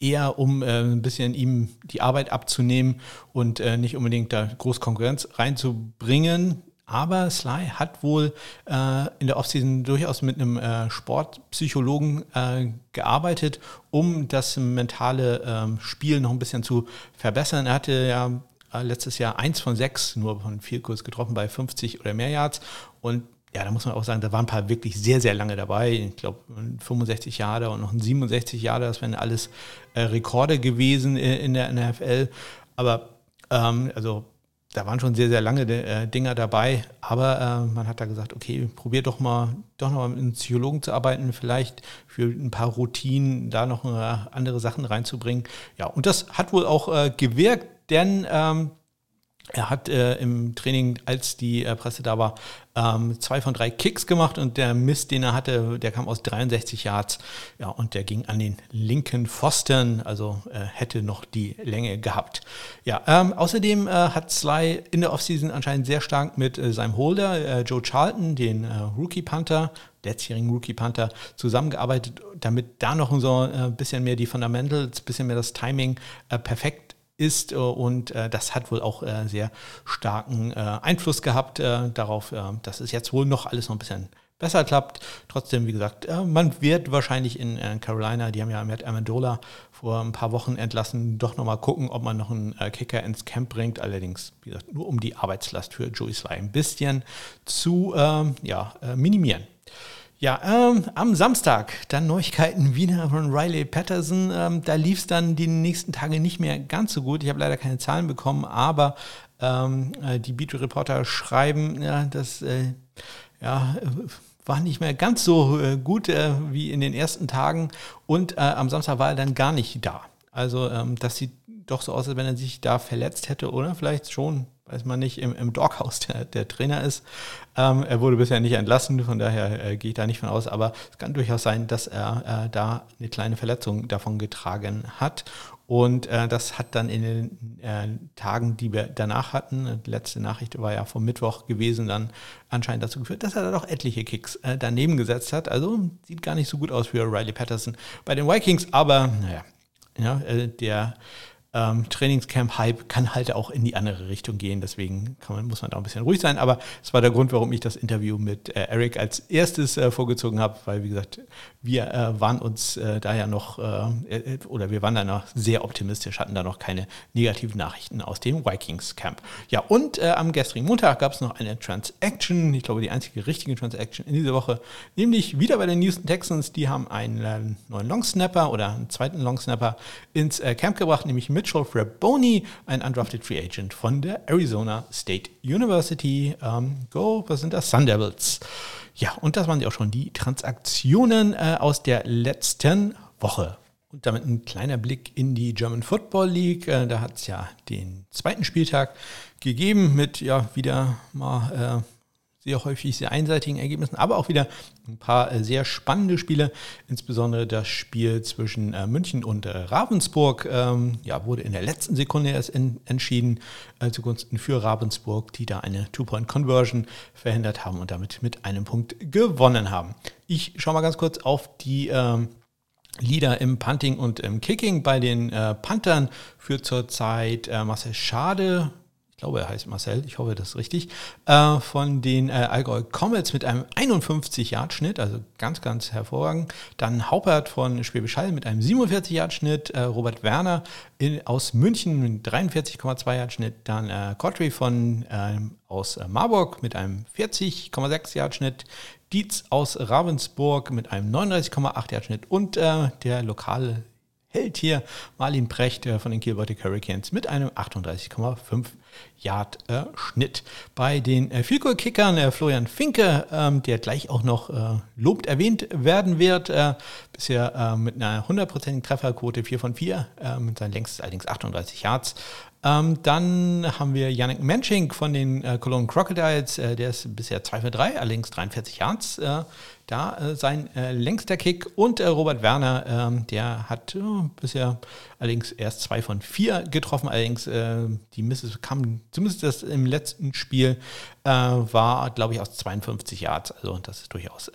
S1: eher um äh, ein bisschen ihm die Arbeit abzunehmen und äh, nicht unbedingt da groß Konkurrenz reinzubringen. Aber Sly hat wohl in der Offseason durchaus mit einem Sportpsychologen gearbeitet, um das mentale ähm, Spiel noch ein bisschen zu verbessern. Er hatte ja äh, letztes Jahr eins von sechs, nur von vier Kurs getroffen bei 50 oder mehr Yards. Und ja, da muss man auch sagen, da waren ein paar wirklich sehr, sehr lange dabei. Ich glaube, 65 Jahre und noch ein 67 Jahre, das wären alles äh, Rekorde gewesen in, in der NFL. Aber ähm, also da waren schon sehr, sehr lange äh, Dinger dabei, aber äh, man hat da gesagt, okay, probier doch mal, doch noch mal mit einem Psychologen zu arbeiten, vielleicht für ein paar Routinen da noch äh, andere Sachen reinzubringen. Ja, und das hat wohl auch äh, gewirkt denn ähm, er hat äh, im Training, als die äh, Presse da war, ähm, zwei von drei Kicks gemacht und der Mist, den er hatte, der kam aus 63 Yards. Ja, und der ging an den linken Pfosten, also äh, hätte noch die Länge gehabt. Ja, ähm, außerdem äh, hat Sly in der Offseason anscheinend sehr stark mit äh, seinem Holder, äh, Joe Charlton, den Rookie Panther, letztjährigen Rookie Panther, zusammengearbeitet, damit da noch so ein bisschen mehr die Fundamentals, bisschen mehr das Timing perfekt ist. Und äh, das hat wohl auch äh, sehr starken äh, Einfluss gehabt äh, darauf, äh, dass es jetzt wohl noch alles noch ein bisschen besser klappt. Trotzdem, wie gesagt, äh, man wird wahrscheinlich in Carolina, die haben ja Matt Amendola vor ein paar Wochen entlassen, doch nochmal gucken, ob man noch einen Kicker ins Camp bringt. Allerdings, wie gesagt, nur um die Arbeitslast für Joey Sly ein bisschen zu ähm, ja, minimieren. Ja, ähm, am Samstag dann Neuigkeiten wieder von Riley Patterson. Ähm, da lief es dann die nächsten Tage nicht mehr ganz so gut. Ich habe leider keine Zahlen bekommen, aber ähm, äh, die Beat Reporter schreiben, ja, dass äh, ja, war nicht mehr ganz so äh, gut äh, wie in den ersten Tagen und äh, am Samstag war er dann gar nicht da. Also ähm, das sieht doch so aus, als wenn er sich da verletzt hätte oder vielleicht schon weiß man nicht, im, im Doghouse der, der Trainer ist. Ähm, er wurde bisher nicht entlassen, von daher äh, gehe ich da nicht von aus, aber es kann durchaus sein, dass er äh, da eine kleine Verletzung davon getragen hat. Und äh, das hat dann in den äh, Tagen, die wir danach hatten, die letzte Nachricht war ja vom Mittwoch gewesen, dann anscheinend dazu geführt, dass er da doch etliche Kicks äh, daneben gesetzt hat. Also sieht gar nicht so gut aus für Riley Patterson bei den Vikings, aber naja, ja, äh, der ähm, Trainingscamp-Hype kann halt auch in die andere Richtung gehen. Deswegen man, muss man da ein bisschen ruhig sein. Aber es war der Grund, warum ich das Interview mit äh, Eric als erstes äh, vorgezogen habe, weil, wie gesagt, wir äh, waren uns äh, da ja noch, äh, äh, oder wir waren da noch sehr optimistisch, hatten da noch keine negativen Nachrichten aus dem Vikings-Camp. Ja, und am gestrigen Montag gab es noch eine Transaction, ich glaube, die einzige richtige Transaction in dieser Woche, nämlich wieder bei den Houston Texans. Die haben einen neuen Longsnapper oder einen zweiten Longsnapper ins Camp gebracht, nämlich mit Mitchell Fraboni, ein undrafted Free Agent von der Arizona State University. Ähm, go, was sind das? Sun Devils. Ja, und das waren ja auch schon die Transaktionen äh, aus der letzten Woche. Und damit ein kleiner Blick in die German Football League. Äh, da hat es ja den zweiten Spieltag gegeben mit ja wieder mal äh, sehr häufig sehr einseitigen Ergebnissen, aber auch wieder ein paar äh, sehr spannende Spiele, insbesondere das Spiel zwischen äh, München und äh, Ravensburg ähm, ja, wurde in der letzten Sekunde erst entschieden zugunsten für Ravensburg, die da eine Two-Point-Conversion verhindert haben und damit mit einem Punkt gewonnen haben. Ich schaue mal ganz kurz auf die ähm, Leader im Punting und im Kicking bei den äh, Panthern für zurzeit äh, Marcel Schade glaube, er heißt Marcel, ich hoffe, das ist richtig, äh, von den äh, Allgäu Comets mit einem 51-Yard-Schnitt, also ganz, ganz hervorragend. Dann Haupert von Schwäbisch Hall mit einem 47-Yard-Schnitt, äh, Robert Werner in, aus München mit 43,2 Yard-Schnitt, dann äh, Cotry von ähm, aus äh, Marburg mit einem 40,6 Yard-Schnitt, Dietz aus Ravensburg mit einem 39,8 Yard-Schnitt und äh, der lokale Held hier Marlin Precht von den Kielbeutel Hurricanes mit einem 38,5 Yard äh, Schnitt. Bei den äh, Vielkohl-Kickern äh, Florian Finke, ähm, der gleich auch noch äh, lobt erwähnt werden wird, äh, bisher äh, mit einer hundertprozentigen Trefferquote 4 von 4, äh, mit seinen längstes allerdings 38 Yards. Ähm, dann haben wir Yannick Mensching von den äh, Cologne Crocodiles, äh, der ist bisher 2 für 3, allerdings 43 Yards. Äh, da äh, sein äh, längster Kick. Und äh, Robert Werner, ähm, der hat bisher allerdings erst 2 von 4 getroffen. Allerdings die Misses kamen, zumindest das im letzten Spiel, war, glaube ich, aus 52 Yards. Also das ist durchaus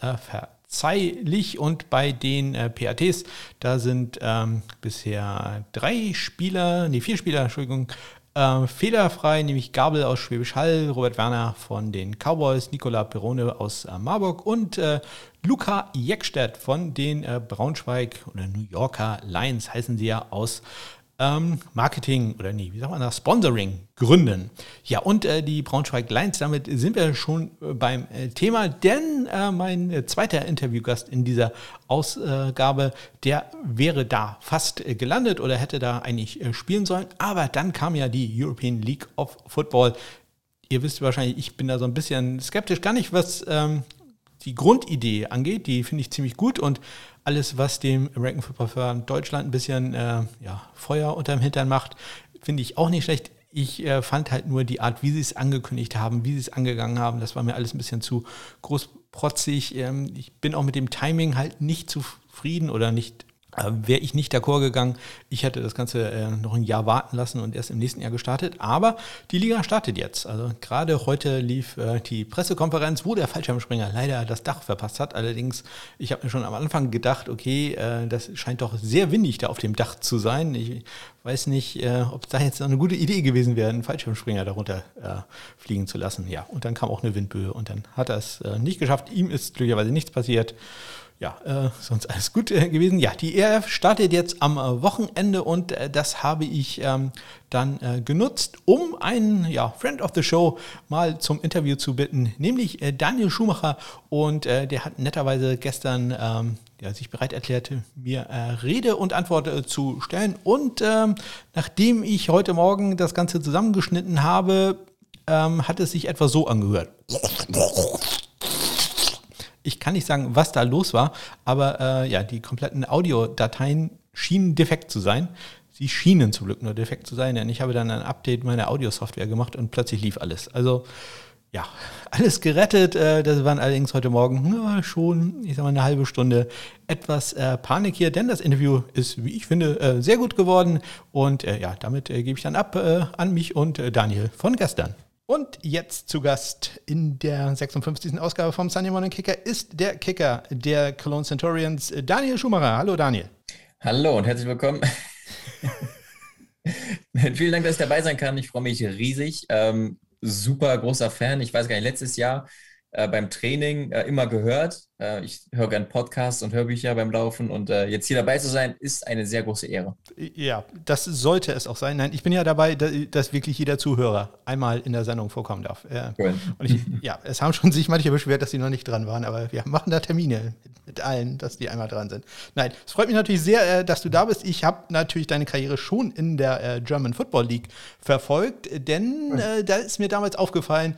S1: verzeihlich. Und bei den äh, PATs, da sind ähm, bisher drei Spieler, nee, vier Spieler, Entschuldigung, äh, fehlerfrei, nämlich Gabel aus Schwäbisch Hall, Robert Werner von den Cowboys, Nicola Perone aus äh, Marburg und äh, Luca Jeckstedt von den äh, Braunschweig oder New Yorker Lions heißen sie ja aus ähm, Marketing oder nee, wie sagt man das, Sponsoring gründen. Ja, und äh, die Braunschweig Lions, damit sind wir schon äh, beim äh, Thema, denn äh, mein äh, zweiter Interviewgast in dieser Ausgabe, der wäre da fast äh, gelandet oder hätte da eigentlich spielen sollen, aber dann kam ja die European League of Football. Ihr wisst wahrscheinlich, ich bin da so ein bisschen skeptisch, gar nicht was ähm, die Grundidee angeht, die finde ich ziemlich gut und alles, was dem American Football Firm Deutschland ein bisschen äh, ja, Feuer unterm Hintern macht, finde ich auch nicht schlecht. Ich äh, fand halt nur die Art, wie sie es angekündigt haben, wie sie es angegangen haben, das war mir alles ein bisschen zu großprotzig. Ähm, ich bin auch mit dem Timing halt nicht zufrieden oder nicht wäre ich nicht d'accord gegangen. Ich hätte das Ganze äh, noch ein Jahr warten lassen und erst im nächsten Jahr gestartet. Aber die Liga startet jetzt. Also gerade heute lief äh, die Pressekonferenz, wo der Fallschirmspringer leider das Dach verpasst hat. Allerdings, ich habe mir schon am Anfang gedacht, okay, äh, das scheint doch sehr windig da auf dem Dach zu sein. Ich weiß nicht, äh, ob da jetzt eine gute Idee gewesen wäre, einen Fallschirmspringer darunter äh, fliegen zu lassen. Ja, und dann kam auch eine Windböe und dann hat er es nicht geschafft. Ihm ist glücklicherweise nichts passiert ja, äh, sonst alles gut äh, gewesen. Ja, die ERF startet jetzt am äh, Wochenende und äh, das habe ich ähm, dann äh, genutzt, um einen ja, Friend of the Show mal zum Interview zu bitten, nämlich äh, Daniel Schumacher. Und der hat netterweise gestern ähm, ja, sich bereit erklärt, mir Rede und Antwort zu stellen. Und ähm, nachdem ich heute Morgen das Ganze zusammengeschnitten habe, ähm, hat es sich etwa so angehört. Ich kann nicht sagen, was da los war, aber äh, ja, die kompletten Audiodateien schienen defekt zu sein. Sie schienen zum Glück nur defekt zu sein, denn ich habe dann ein Update meiner Audiosoftware gemacht und plötzlich lief alles. Also ja, alles gerettet. Äh, das waren allerdings heute Morgen schon, ich sag mal, eine halbe Stunde etwas äh, Panik hier, denn das Interview ist, wie ich finde, äh, sehr gut geworden. Und ja, damit gebe ich dann ab an mich und Daniel von gestern. Und jetzt zu Gast in der 56. Ausgabe vom Sunday Morning Kicker ist der Kicker der Cologne Centurions, Daniel Schumacher. Hallo Daniel.
S3: Hallo und herzlich willkommen. Vielen Dank, dass ich dabei sein kann. Ich freue mich riesig. Ähm, super großer Fan. Ich weiß gar nicht, letztes Jahr äh, beim Training äh, immer gehört. Äh, ich höre gerne Podcasts und Hörbücher beim Laufen und äh, jetzt hier dabei zu sein, ist eine sehr große Ehre.
S1: Ja, das sollte es auch sein. Nein, ich bin ja dabei, dass, wirklich jeder Zuhörer einmal in der Sendung vorkommen darf. Cool. Und ich, ja, es haben schon sich manche beschwert, dass sie noch nicht dran waren, aber wir machen da Termine mit allen, dass die einmal dran sind. Nein, es freut mich natürlich sehr, äh, dass du da bist. Ich habe natürlich deine Karriere schon in der äh, German Football League verfolgt, denn da ist mir damals aufgefallen,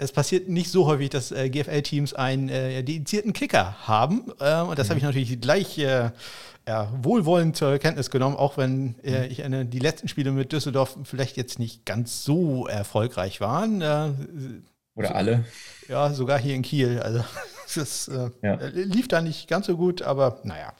S1: es passiert nicht so häufig, dass äh, GFL-Teams einen äh, dedizierten Kicker haben. Äh, und das mhm. habe ich natürlich gleich äh, ja, wohlwollend zur Kenntnis genommen, auch wenn äh, mhm. ich eine, die letzten Spiele mit Düsseldorf vielleicht jetzt nicht ganz so erfolgreich waren. Äh,
S3: Oder alle.
S1: Ja, sogar hier in Kiel. Also das ja. lief da nicht ganz so gut, aber naja,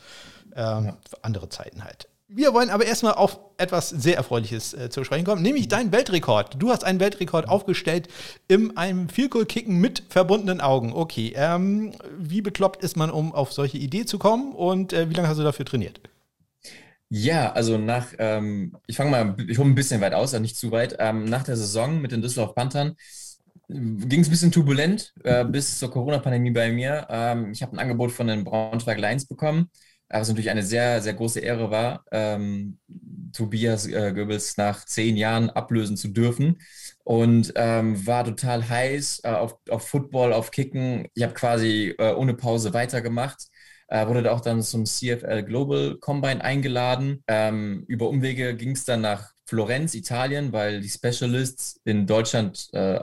S1: ähm, ja. andere Zeiten halt. Wir wollen aber erstmal auf etwas sehr Erfreuliches äh, zu sprechen kommen, nämlich deinen Weltrekord. Du hast einen Weltrekord aufgestellt in einem Vielkohl-Kicken mit verbundenen Augen. Okay, ähm, wie bekloppt ist man, um auf solche Idee zu kommen und äh, wie lange hast du dafür trainiert?
S3: Ja, also nach, ähm, ich fange mal, ich hole ein bisschen weit aus, nicht zu weit. Ähm, nach der Saison mit den Düsseldorf Panthern ging es ein bisschen turbulent äh, bis zur Corona-Pandemie bei mir. Ähm, ich habe ein Angebot von den Braunschweig Lions bekommen was natürlich eine sehr, sehr große Ehre war, ähm, Tobias äh, Goebbels nach zehn Jahren ablösen zu dürfen. Und ähm, war total heiß äh, auf, auf Football, auf Kicken. Ich habe quasi äh, ohne Pause weitergemacht. Äh, wurde da auch dann zum CFL Global Combine eingeladen. Ähm, über Umwege ging es dann nach Florenz, Italien, weil die Specialists in Deutschland äh,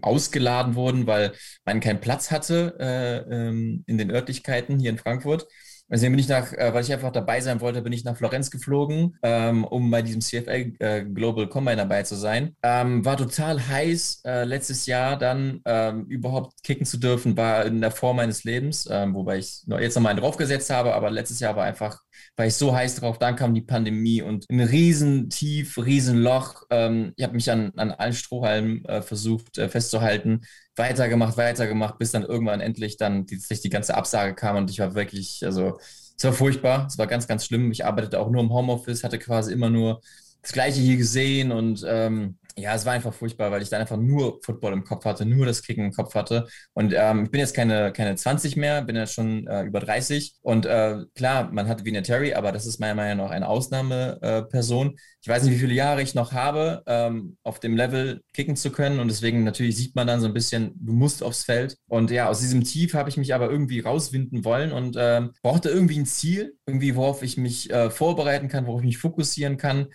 S3: ausgeladen wurden, weil man keinen Platz hatte äh, ähm, in den Örtlichkeiten hier in Frankfurt. Also bin ich nach, äh, weil ich einfach dabei sein wollte, bin ich nach Florenz geflogen, ähm, um bei diesem CFL äh, Global Combine dabei zu sein. Ähm, war total heiß äh, letztes Jahr dann ähm, überhaupt kicken zu dürfen, war in der Form meines Lebens, wobei ich noch, jetzt nochmal einen draufgesetzt habe, aber letztes Jahr war einfach, war ich so heiß drauf, dann kam die Pandemie und ein riesen Tief, riesen Loch. Ähm, ich habe mich an, an allen Strohhalmen äh, versucht äh, festzuhalten, weitergemacht, weitergemacht, bis dann irgendwann endlich dann die, die ganze Absage kam und ich war wirklich, also es war furchtbar, es war ganz, ganz schlimm. Ich arbeitete auch nur im Homeoffice, hatte quasi immer nur das Gleiche hier gesehen und ähm, ja, es war einfach furchtbar, weil ich dann einfach nur Football im Kopf hatte, nur das Kicken im Kopf hatte. Und ähm, ich bin jetzt keine, keine 20 mehr, bin jetzt schon äh, über 30. Und äh, klar, man hat Vina Terry, aber das ist meiner Meinung nach eine Ausnahmeperson. Ich weiß nicht, wie viele Jahre ich noch habe, ähm, auf dem Level kicken zu können. Und deswegen natürlich sieht man dann so ein bisschen, du musst aufs Feld. Und ja, aus diesem Tief habe ich mich aber irgendwie rauswinden wollen und ähm, brauchte irgendwie ein Ziel, irgendwie, worauf ich mich äh, vorbereiten kann, worauf ich mich fokussieren kann.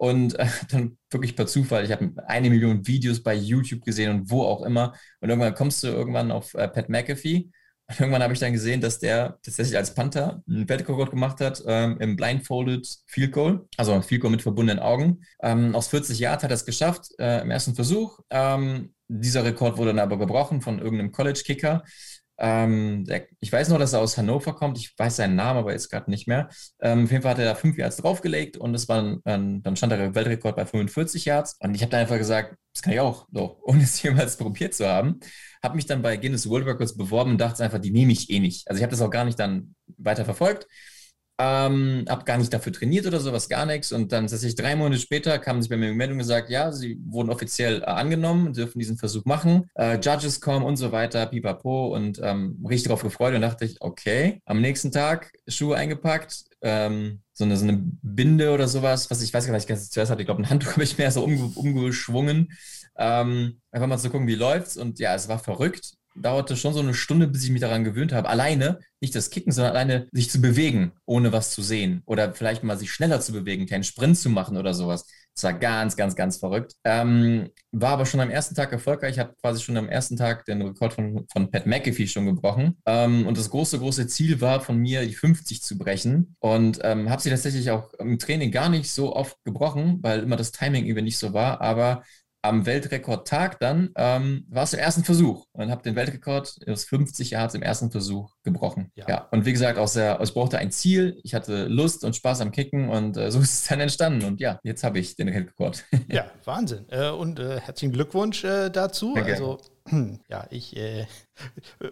S3: Und äh, dann wirklich per Zufall, ich habe eine Million Videos bei YouTube gesehen und wo auch immer. Und irgendwann kommst du irgendwann auf äh, Pat McAfee. Und irgendwann habe ich dann gesehen, dass der tatsächlich als Panther einen Weltrekord gemacht hat ähm, im Blindfolded Field Goal, also ein Field Goal mit verbundenen Augen. Ähm, aus 40 Jahren hat er es geschafft äh, im ersten Versuch. Ähm, dieser Rekord wurde dann aber gebrochen von irgendeinem College-Kicker. Ähm, der, ich weiß noch, dass er aus Hannover kommt. Ich weiß seinen Namen, aber jetzt gerade nicht mehr. Ähm, auf jeden Fall hat er da fünf Yards draufgelegt und es war ein, dann stand der Weltrekord bei 45 Yards. Und ich habe da einfach gesagt, das kann ich auch, so, ohne es jemals probiert zu haben. Habe mich dann bei Guinness World Records beworben und dachte einfach, die nehme ich eh nicht. Also ich habe das auch gar nicht dann weiter verfolgt. Ähm, habe gar nicht dafür trainiert oder sowas, gar nichts. Und dann tatsächlich drei Monate später kamen sie bei mir eine Meldung und gesagt, ja, sie wurden offiziell äh, angenommen, dürfen diesen Versuch machen. Äh, Judges kommen und so weiter, pipapo. Und ähm, richtig darauf gefreut und dachte ich, okay. Am nächsten Tag Schuhe eingepackt, ähm, so, eine, so eine Binde oder sowas, was ich weiß gar nicht, was ich zuerst hatte. Ich glaube, ein Handtuch habe ich mehr so umge umgeschwungen. Ähm, einfach mal zu gucken, wie läuft's. Und ja, es war verrückt dauerte schon so eine Stunde, bis ich mich daran gewöhnt habe, alleine, nicht das Kicken, sondern alleine sich zu bewegen, ohne was zu sehen. Oder vielleicht mal sich schneller zu bewegen, keinen Sprint zu machen oder sowas. Das war ganz, ganz, ganz verrückt. Ähm, war aber schon am ersten Tag erfolgreich. Ich habe quasi schon am ersten Tag den Rekord von, von Pat McAfee schon gebrochen. Ähm, und das große, große Ziel war von mir, die 50 zu brechen. Und ähm, habe sie tatsächlich auch im Training gar nicht so oft gebrochen, weil immer das Timing eben nicht so war. Aber am Weltrekordtag dann ähm, war es der ersten Versuch und habe den Weltrekord aus 50 Yards im ersten Versuch gebrochen. Ja. ja. Und wie gesagt, aus der, ich brauchte ein Ziel, ich hatte Lust und Spaß am Kicken und äh, so ist es dann entstanden. Und ja, jetzt habe ich den Weltrekord.
S1: ja, Wahnsinn. Äh, und äh, herzlichen Glückwunsch äh, dazu. Danke. Also ja, ich äh,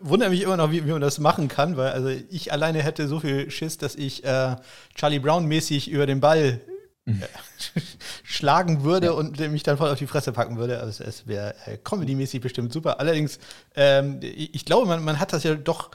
S1: wundere mich immer noch, wie, wie, man das machen kann, weil also ich alleine hätte so viel Schiss, dass ich äh, Charlie Brown mäßig über den Ball schlagen würde ja. und mich dann voll auf die Fresse packen würde. Also es wäre äh, comedy-mäßig bestimmt super. Allerdings, ähm, ich glaube, man, man hat das ja doch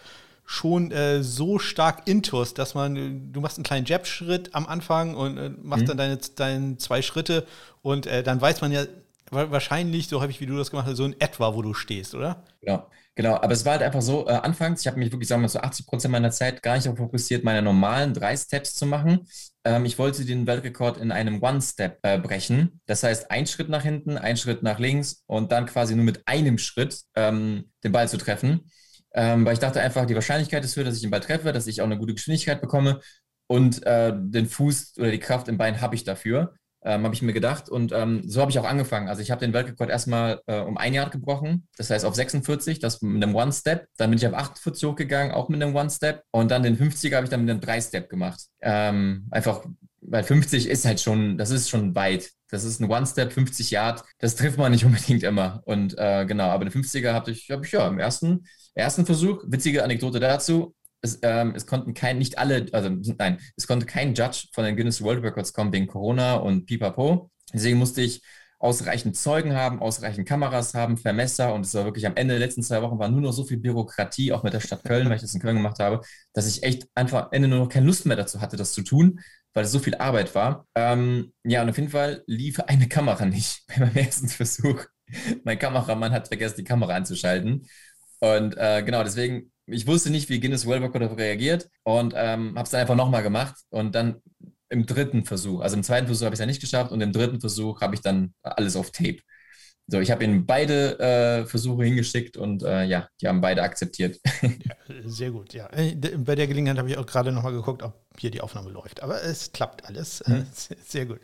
S1: schon äh, so stark intus, dass man, du machst einen kleinen Jab-Schritt am Anfang und äh, machst mhm. dann deine, deine zwei Schritte und äh, dann weiß man ja wahrscheinlich, so habe ich, wie du das gemacht hast, so in etwa, wo du stehst, oder?
S3: Genau. Genau, aber es war halt einfach so, äh, anfangs, ich habe mich wirklich, sagen wir so 80 Prozent meiner Zeit gar nicht darauf fokussiert, meine normalen drei Steps zu machen. Ähm, ich wollte den Weltrekord in einem One-Step äh, brechen. Das heißt, ein Schritt nach hinten, ein Schritt nach links und dann quasi nur mit einem Schritt ähm, den Ball zu treffen. Ähm, weil ich dachte einfach, die Wahrscheinlichkeit ist höher, dass ich den Ball treffe, dass ich auch eine gute Geschwindigkeit bekomme und äh, den Fuß oder die Kraft im Bein habe ich dafür ähm, habe ich mir gedacht. Und ähm, so habe ich auch angefangen. Also ich habe den Weltrekord erstmal äh, um ein Jahr gebrochen, das heißt auf 46, das mit einem One-Step. Dann bin ich auf 48 hochgegangen, auch mit einem One-Step. Und dann den 50er habe ich dann mit einem Drei-Step gemacht. Ähm, einfach, weil 50 ist halt schon, das ist schon weit. Das ist ein One-Step, 50 Yard. Das trifft man nicht unbedingt immer. Und äh, genau, aber den 50er habe ich, hab ich ja im ersten, ersten Versuch, witzige Anekdote dazu, es, ähm, es, konnten kein, nicht alle, also nein, es konnte kein Judge von den Guinness World Records kommen wegen Corona und Pipapo. Deswegen musste ich ausreichend Zeugen haben, ausreichend Kameras haben, Vermesser und es war wirklich am Ende der letzten zwei Wochen war nur noch so viel Bürokratie, auch mit der Stadt Köln, weil ich das in Köln gemacht habe, dass ich echt einfach am Ende nur noch keine Lust mehr dazu hatte, das zu tun, weil es so viel Arbeit war. Ähm, ja, und auf jeden Fall lief eine Kamera nicht bei meinem ersten Versuch. mein Kameramann hat vergessen, die Kamera anzuschalten. Und äh, genau, deswegen ich wusste nicht, wie Guinness World Record darauf reagiert und ähm, habe es dann einfach nochmal gemacht und dann im dritten Versuch, also im zweiten Versuch habe ich es ja nicht geschafft und im dritten Versuch habe ich dann alles auf Tape. So, ich habe ihnen beide äh, Versuche hingeschickt und äh, ja, die haben beide akzeptiert.
S1: Ja, sehr gut, ja. Äh, bei der Gelegenheit habe ich auch gerade nochmal geguckt, ob hier die Aufnahme läuft. Aber es klappt alles. Hm. Sehr gut.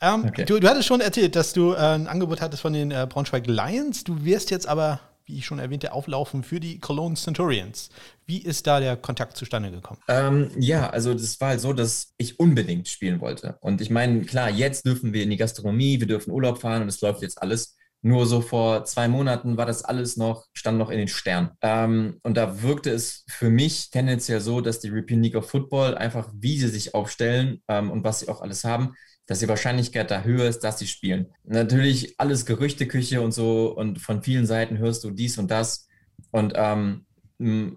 S1: Ähm, okay. du, du, hattest schon erzählt, dass du äh, ein Angebot hattest von den äh, Braunschweig Lions. Du wirst jetzt aber wie ich schon erwähnte, auflaufen für die Cologne Centurions. Wie ist da der Kontakt zustande gekommen?
S3: Ähm, ja, also das war halt so, dass ich unbedingt spielen wollte. Und ich meine, klar, jetzt dürfen wir in die Gastronomie, wir dürfen Urlaub fahren und es läuft jetzt alles. Nur so vor zwei Monaten war das alles noch, stand noch in den Sternen. Ähm, und da wirkte es für mich tendenziell so, dass die European League of Football einfach, wie sie sich aufstellen ähm, und was sie auch alles haben, dass die Wahrscheinlichkeit da höher ist, dass sie spielen. Natürlich alles Gerüchteküche und so und von vielen Seiten hörst du dies und das. Und ähm,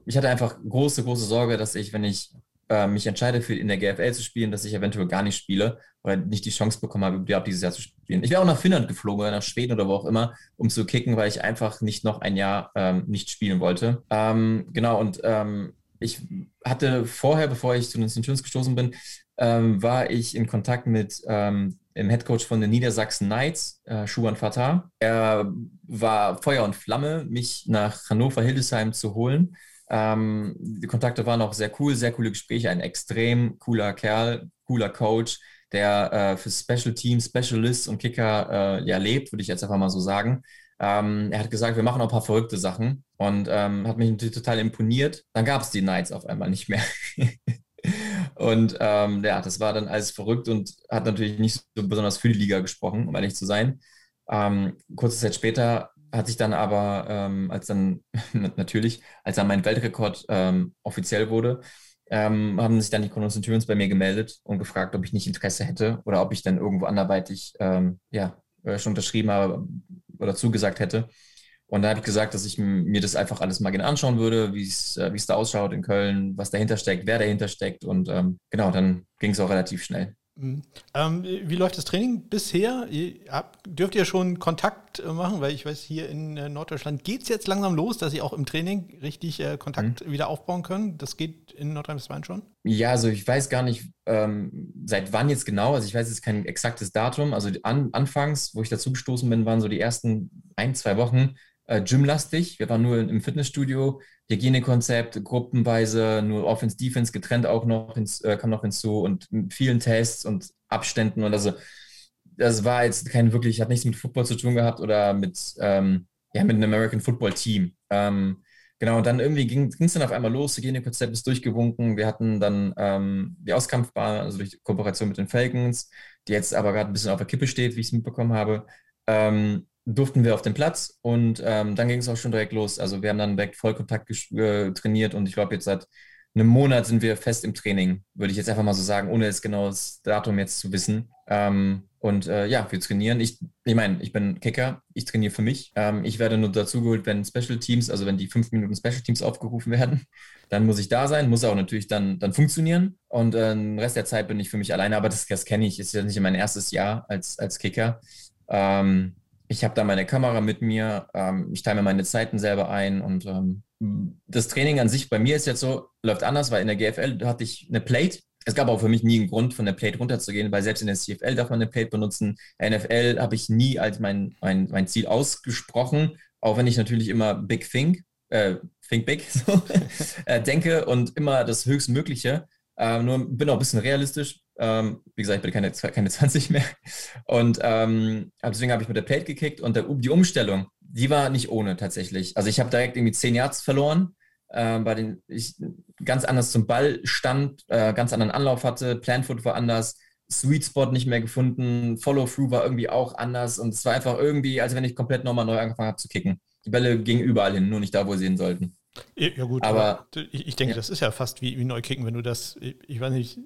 S3: ich hatte einfach große, große Sorge, dass ich, wenn ich äh, mich entscheide, für in der GFL zu spielen, dass ich eventuell gar nicht spiele oder nicht die Chance bekommen habe, überhaupt dieses Jahr zu spielen. Ich wäre auch nach Finnland geflogen oder nach Schweden oder wo auch immer, um zu kicken, weil ich einfach nicht noch ein Jahr ähm, nicht spielen wollte. Ähm, genau, und ähm, ich hatte vorher, bevor ich zu den Centurions gestoßen bin, ähm, war ich in Kontakt mit ähm, dem Headcoach von den Niedersachsen Knights, äh, Schuhan Fatah. Er war Feuer und Flamme, mich nach Hannover-Hildesheim zu holen. Ähm, die Kontakte waren auch sehr cool, sehr coole Gespräche, ein extrem cooler Kerl, cooler Coach, der äh, für Special Teams, Specialists und Kicker äh, ja lebt, würde ich jetzt einfach mal so sagen. Ähm, er hat gesagt, wir machen auch ein paar verrückte Sachen und ähm, hat mich natürlich total imponiert. Dann gab es die Knights auf einmal nicht mehr. und ähm, ja, das war dann alles verrückt und hat natürlich nicht so besonders für die Liga gesprochen, um ehrlich zu sein. Ähm, kurze Zeit später hat sich dann aber, ähm, als dann natürlich, als dann mein Weltrekord ähm, offiziell wurde, ähm, haben sich dann die Cologne Centurions bei mir gemeldet und gefragt, ob ich nicht Interesse hätte oder ob ich dann irgendwo anderweitig ähm, ja, äh, schon unterschrieben habe oder zugesagt hätte. Und da habe ich gesagt, dass ich mir das einfach alles mal gerne anschauen würde, wie es äh, da ausschaut in Köln, was dahinter steckt, wer dahinter steckt. Und ähm, genau, dann ging es auch relativ schnell.
S1: Mhm. Ähm, wie läuft das Training bisher? Ihr habt, dürft ihr schon Kontakt äh, machen? Weil ich weiß, hier in äh, Norddeutschland geht es jetzt langsam los, dass ihr auch im Training richtig äh, Kontakt mhm. wieder aufbauen können. Das geht in Nordrhein-Westfalen schon?
S3: Ja, also ich weiß gar nicht, ähm, seit wann jetzt genau. Also ich weiß jetzt kein exaktes Datum. Also an, anfangs, wo ich dazu gestoßen bin, waren so die ersten ein, zwei Wochen äh, gymlastig. Wir waren nur im Fitnessstudio, Hygienekonzept, gruppenweise, nur Offense, Defense getrennt auch noch, ins, äh, kam noch hinzu und vielen Tests und Abständen und also das war jetzt kein wirklich, hat nichts mit Football zu tun gehabt oder mit, ähm, ja, mit einem American Football Team. Ähm, genau, und dann irgendwie ging es dann auf einmal los, Hygienekonzept ist durchgewunken. Wir hatten dann ähm, die Auskampfbahn, also durch Kooperation mit den Falcons, die jetzt aber gerade ein bisschen auf der Kippe steht, wie ich es mitbekommen habe. Ähm, durften wir auf den Platz und ähm, dann ging es auch schon direkt los. Also wir haben dann direkt Vollkontakt äh, trainiert und ich glaube jetzt seit einem Monat sind wir fest im Training, würde ich jetzt einfach mal so sagen, ohne jetzt genau das Datum jetzt zu wissen. Ähm, und äh, ja, wir trainieren. Ich, ich meine, ich bin Kicker, ich trainiere für mich. Ähm, ich werde nur dazugeholt, wenn Special Teams, also wenn die fünf Minuten Special Teams aufgerufen werden, dann muss ich da sein, muss auch natürlich dann, dann funktionieren. Und äh, den Rest der Zeit bin ich für mich alleine, aber das, das kenne ich, ist ja nicht mein erstes Jahr als, als Kicker. Ähm, ich habe da meine Kamera mit mir, ähm, ich teile mir meine Zeiten selber ein und ähm, das Training an sich bei mir ist jetzt so, läuft anders, weil in der GFL hatte ich eine Plate. Es gab auch für mich nie einen Grund, von der Plate runterzugehen, weil selbst in der CFL darf man eine Plate benutzen. NFL habe ich nie als mein, mein, mein Ziel ausgesprochen, auch wenn ich natürlich immer Big Think, äh, Think Big so, äh, denke und immer das Höchstmögliche. Ähm, nur bin auch ein bisschen realistisch. Ähm, wie gesagt, ich bin keine, keine 20 mehr. Und ähm, deswegen habe ich mit der Plate gekickt und der, die Umstellung, die war nicht ohne tatsächlich. Also ich habe direkt irgendwie 10 Yards verloren, äh, bei den ich ganz anders zum Ball stand, äh, ganz anderen Anlauf hatte, Planfoot war anders, Sweet Spot nicht mehr gefunden, Follow-Through war irgendwie auch anders und es war einfach irgendwie, als wenn ich komplett nochmal neu angefangen habe zu kicken. Die Bälle gingen überall hin, nur nicht da, wo sie hin sollten.
S1: Ja, gut, aber, aber ich, ich, denke, ja. das ist ja fast wie, wie Neukicken, wenn du das, ich, ich weiß nicht,